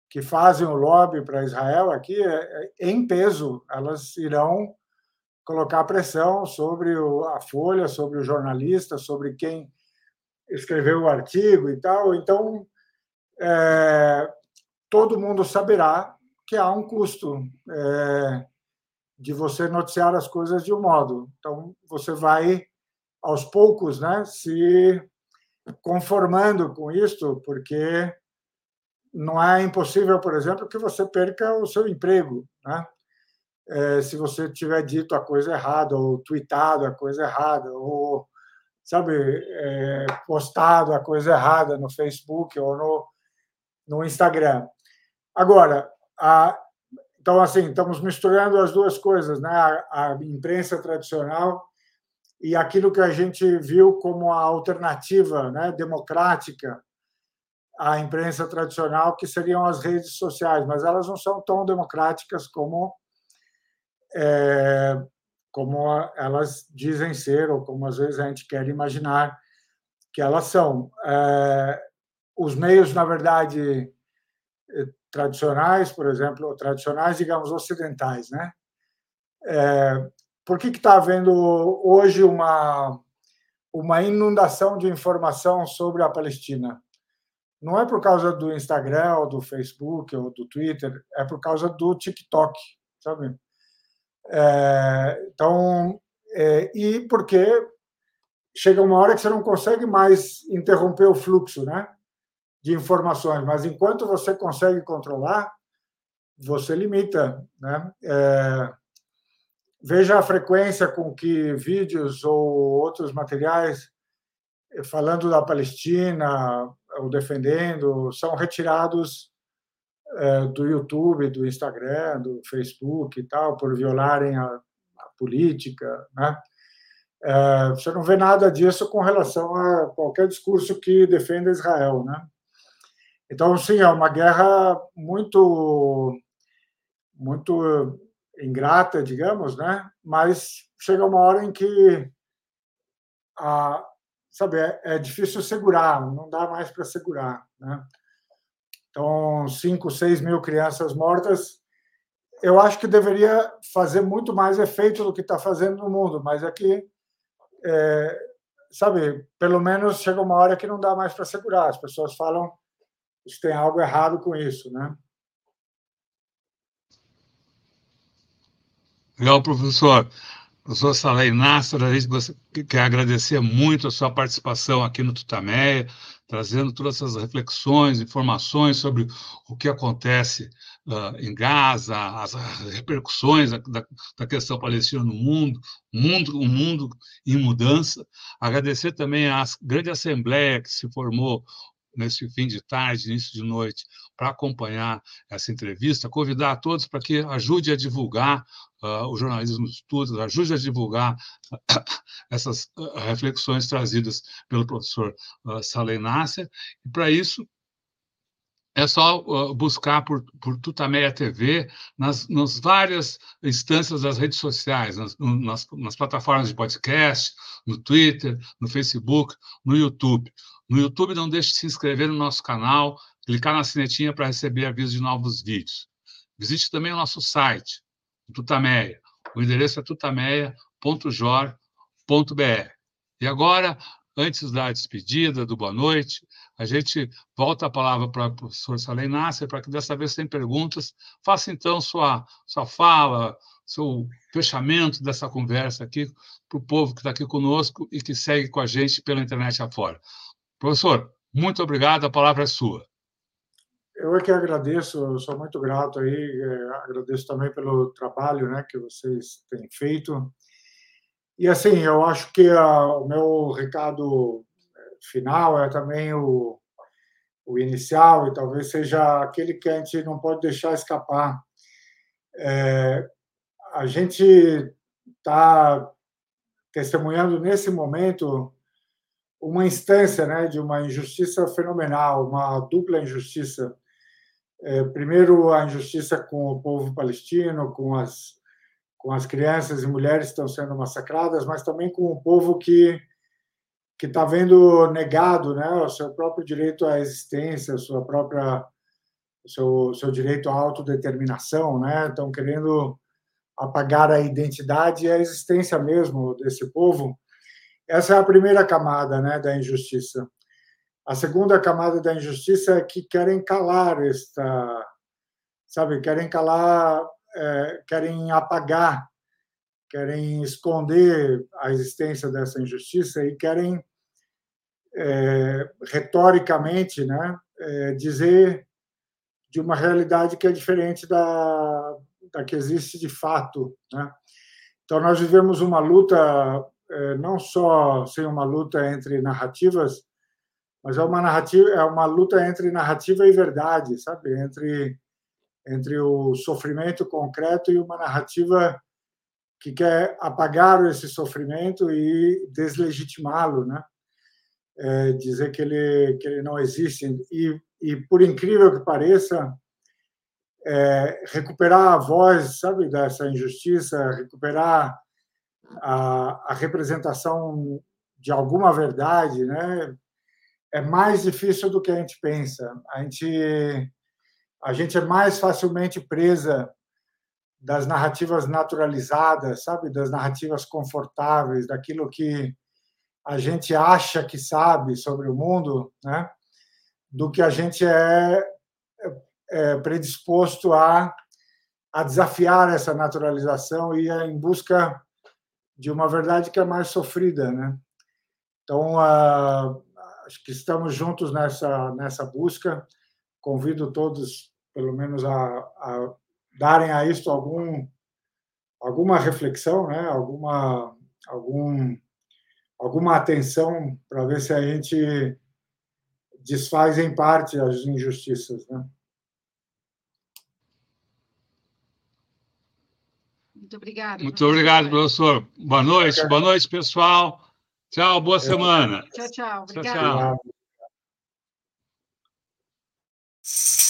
que fazem o lobby para Israel aqui, é, é, em peso, elas irão colocar pressão sobre a Folha, sobre o jornalista, sobre quem escreveu o artigo e tal. Então, é, todo mundo saberá que há um custo é, de você noticiar as coisas de um modo. Então, você vai, aos poucos, né, se conformando com isto, porque não é impossível, por exemplo, que você perca o seu emprego, né? É, se você tiver dito a coisa errada, ou tweetado a coisa errada, ou, sabe, é, postado a coisa errada no Facebook ou no, no Instagram. Agora, a, então, assim, estamos misturando as duas coisas, né? A, a imprensa tradicional e aquilo que a gente viu como a alternativa né, democrática à imprensa tradicional, que seriam as redes sociais, mas elas não são tão democráticas como é, como elas dizem ser ou como às vezes a gente quer imaginar que elas são. É, os meios, na verdade, tradicionais, por exemplo, tradicionais, digamos, ocidentais, né? É, por que está havendo hoje uma, uma inundação de informação sobre a Palestina? Não é por causa do Instagram, ou do Facebook, ou do Twitter, é por causa do TikTok, sabe? É, então, é, e porque chega uma hora que você não consegue mais interromper o fluxo, né? De informações, mas enquanto você consegue controlar, você limita, né? É, veja a frequência com que vídeos ou outros materiais falando da Palestina ou defendendo são retirados é, do YouTube, do Instagram, do Facebook e tal, por violarem a, a política, né? É, você não vê nada disso com relação a qualquer discurso que defenda Israel, né? Então, sim, é uma guerra muito, muito ingrata, digamos, né? Mas chega uma hora em que a, sabe, é, é difícil segurar, não dá mais para segurar, né? Então, 5, 6 mil crianças mortas, eu acho que deveria fazer muito mais efeito do que está fazendo no mundo, mas aqui, é, é, sabe, pelo menos chega uma hora que não dá mais para segurar. As pessoas falam que tem algo errado com isso, né? Legal, professor. Professor Saleh Nasser, a gente quer agradecer muito a sua participação aqui no Tutameia, trazendo todas essas reflexões, informações sobre o que acontece uh, em Gaza, as repercussões da, da, questão palestina no mundo, mundo, um mundo em mudança. Agradecer também à grande assembleia que se formou nesse fim de tarde, início de noite, para acompanhar essa entrevista, convidar a todos para que ajude a divulgar uh, o jornalismo dos estudos, ajude a divulgar essas uh, reflexões trazidas pelo professor uh, Nasser, e para isso é só uh, buscar por, por Tutameia TV nas, nas várias instâncias das redes sociais, nas, nas, nas plataformas de podcast, no Twitter, no Facebook, no YouTube. No YouTube, não deixe de se inscrever no nosso canal, clicar na sinetinha para receber avisos de novos vídeos. Visite também o nosso site, Tutameia. O endereço é tutameia.jor.br. E agora, antes da despedida, do boa noite, a gente volta a palavra para o professor Salem Nasser, para que dessa vez, sem perguntas, faça então sua, sua fala, seu fechamento dessa conversa aqui para o povo que está aqui conosco e que segue com a gente pela internet afora. Professor, muito obrigado, a palavra é sua. Eu é que agradeço, sou muito grato aí, é, agradeço também pelo trabalho né, que vocês têm feito. E assim, eu acho que a, o meu recado é, final é também o, o inicial, e talvez seja aquele que a gente não pode deixar escapar. É, a gente está testemunhando nesse momento uma instância né, de uma injustiça fenomenal, uma dupla injustiça. É, primeiro, a injustiça com o povo palestino, com as, com as crianças e mulheres que estão sendo massacradas, mas também com o povo que que está vendo negado né, o seu próprio direito à existência, a sua própria, seu, seu direito à autodeterminação, né? estão querendo apagar a identidade e a existência mesmo desse povo essa é a primeira camada né, da injustiça. A segunda camada da injustiça é que querem calar esta, sabe, querem calar, é, querem apagar, querem esconder a existência dessa injustiça e querem é, retoricamente, né, é, dizer de uma realidade que é diferente da, da que existe de fato, né? Então nós vivemos uma luta é, não só ser uma luta entre narrativas, mas é uma narrativa, é uma luta entre narrativa e verdade, sabe? Entre entre o sofrimento concreto e uma narrativa que quer apagar esse sofrimento e deslegitimá-lo, né? É, dizer que ele que ele não existe e, e por incrível que pareça é, recuperar a voz, sabe, dessa injustiça, recuperar a, a representação de alguma verdade, né, é mais difícil do que a gente pensa. A gente, a gente é mais facilmente presa das narrativas naturalizadas, sabe, das narrativas confortáveis, daquilo que a gente acha que sabe sobre o mundo, né, do que a gente é, é predisposto a, a desafiar essa naturalização e a, em busca de uma verdade que é mais sofrida, né? Então, uh, acho que estamos juntos nessa, nessa busca. Convido todos, pelo menos, a, a darem a isto algum, alguma reflexão, né? alguma, algum, alguma atenção para ver se a gente desfaz em parte as injustiças. Né? Muito obrigado. Muito obrigado, professor. Boa noite, boa noite, pessoal. Tchau, boa semana. Tchau, tchau. Obrigada. Tchau, tchau.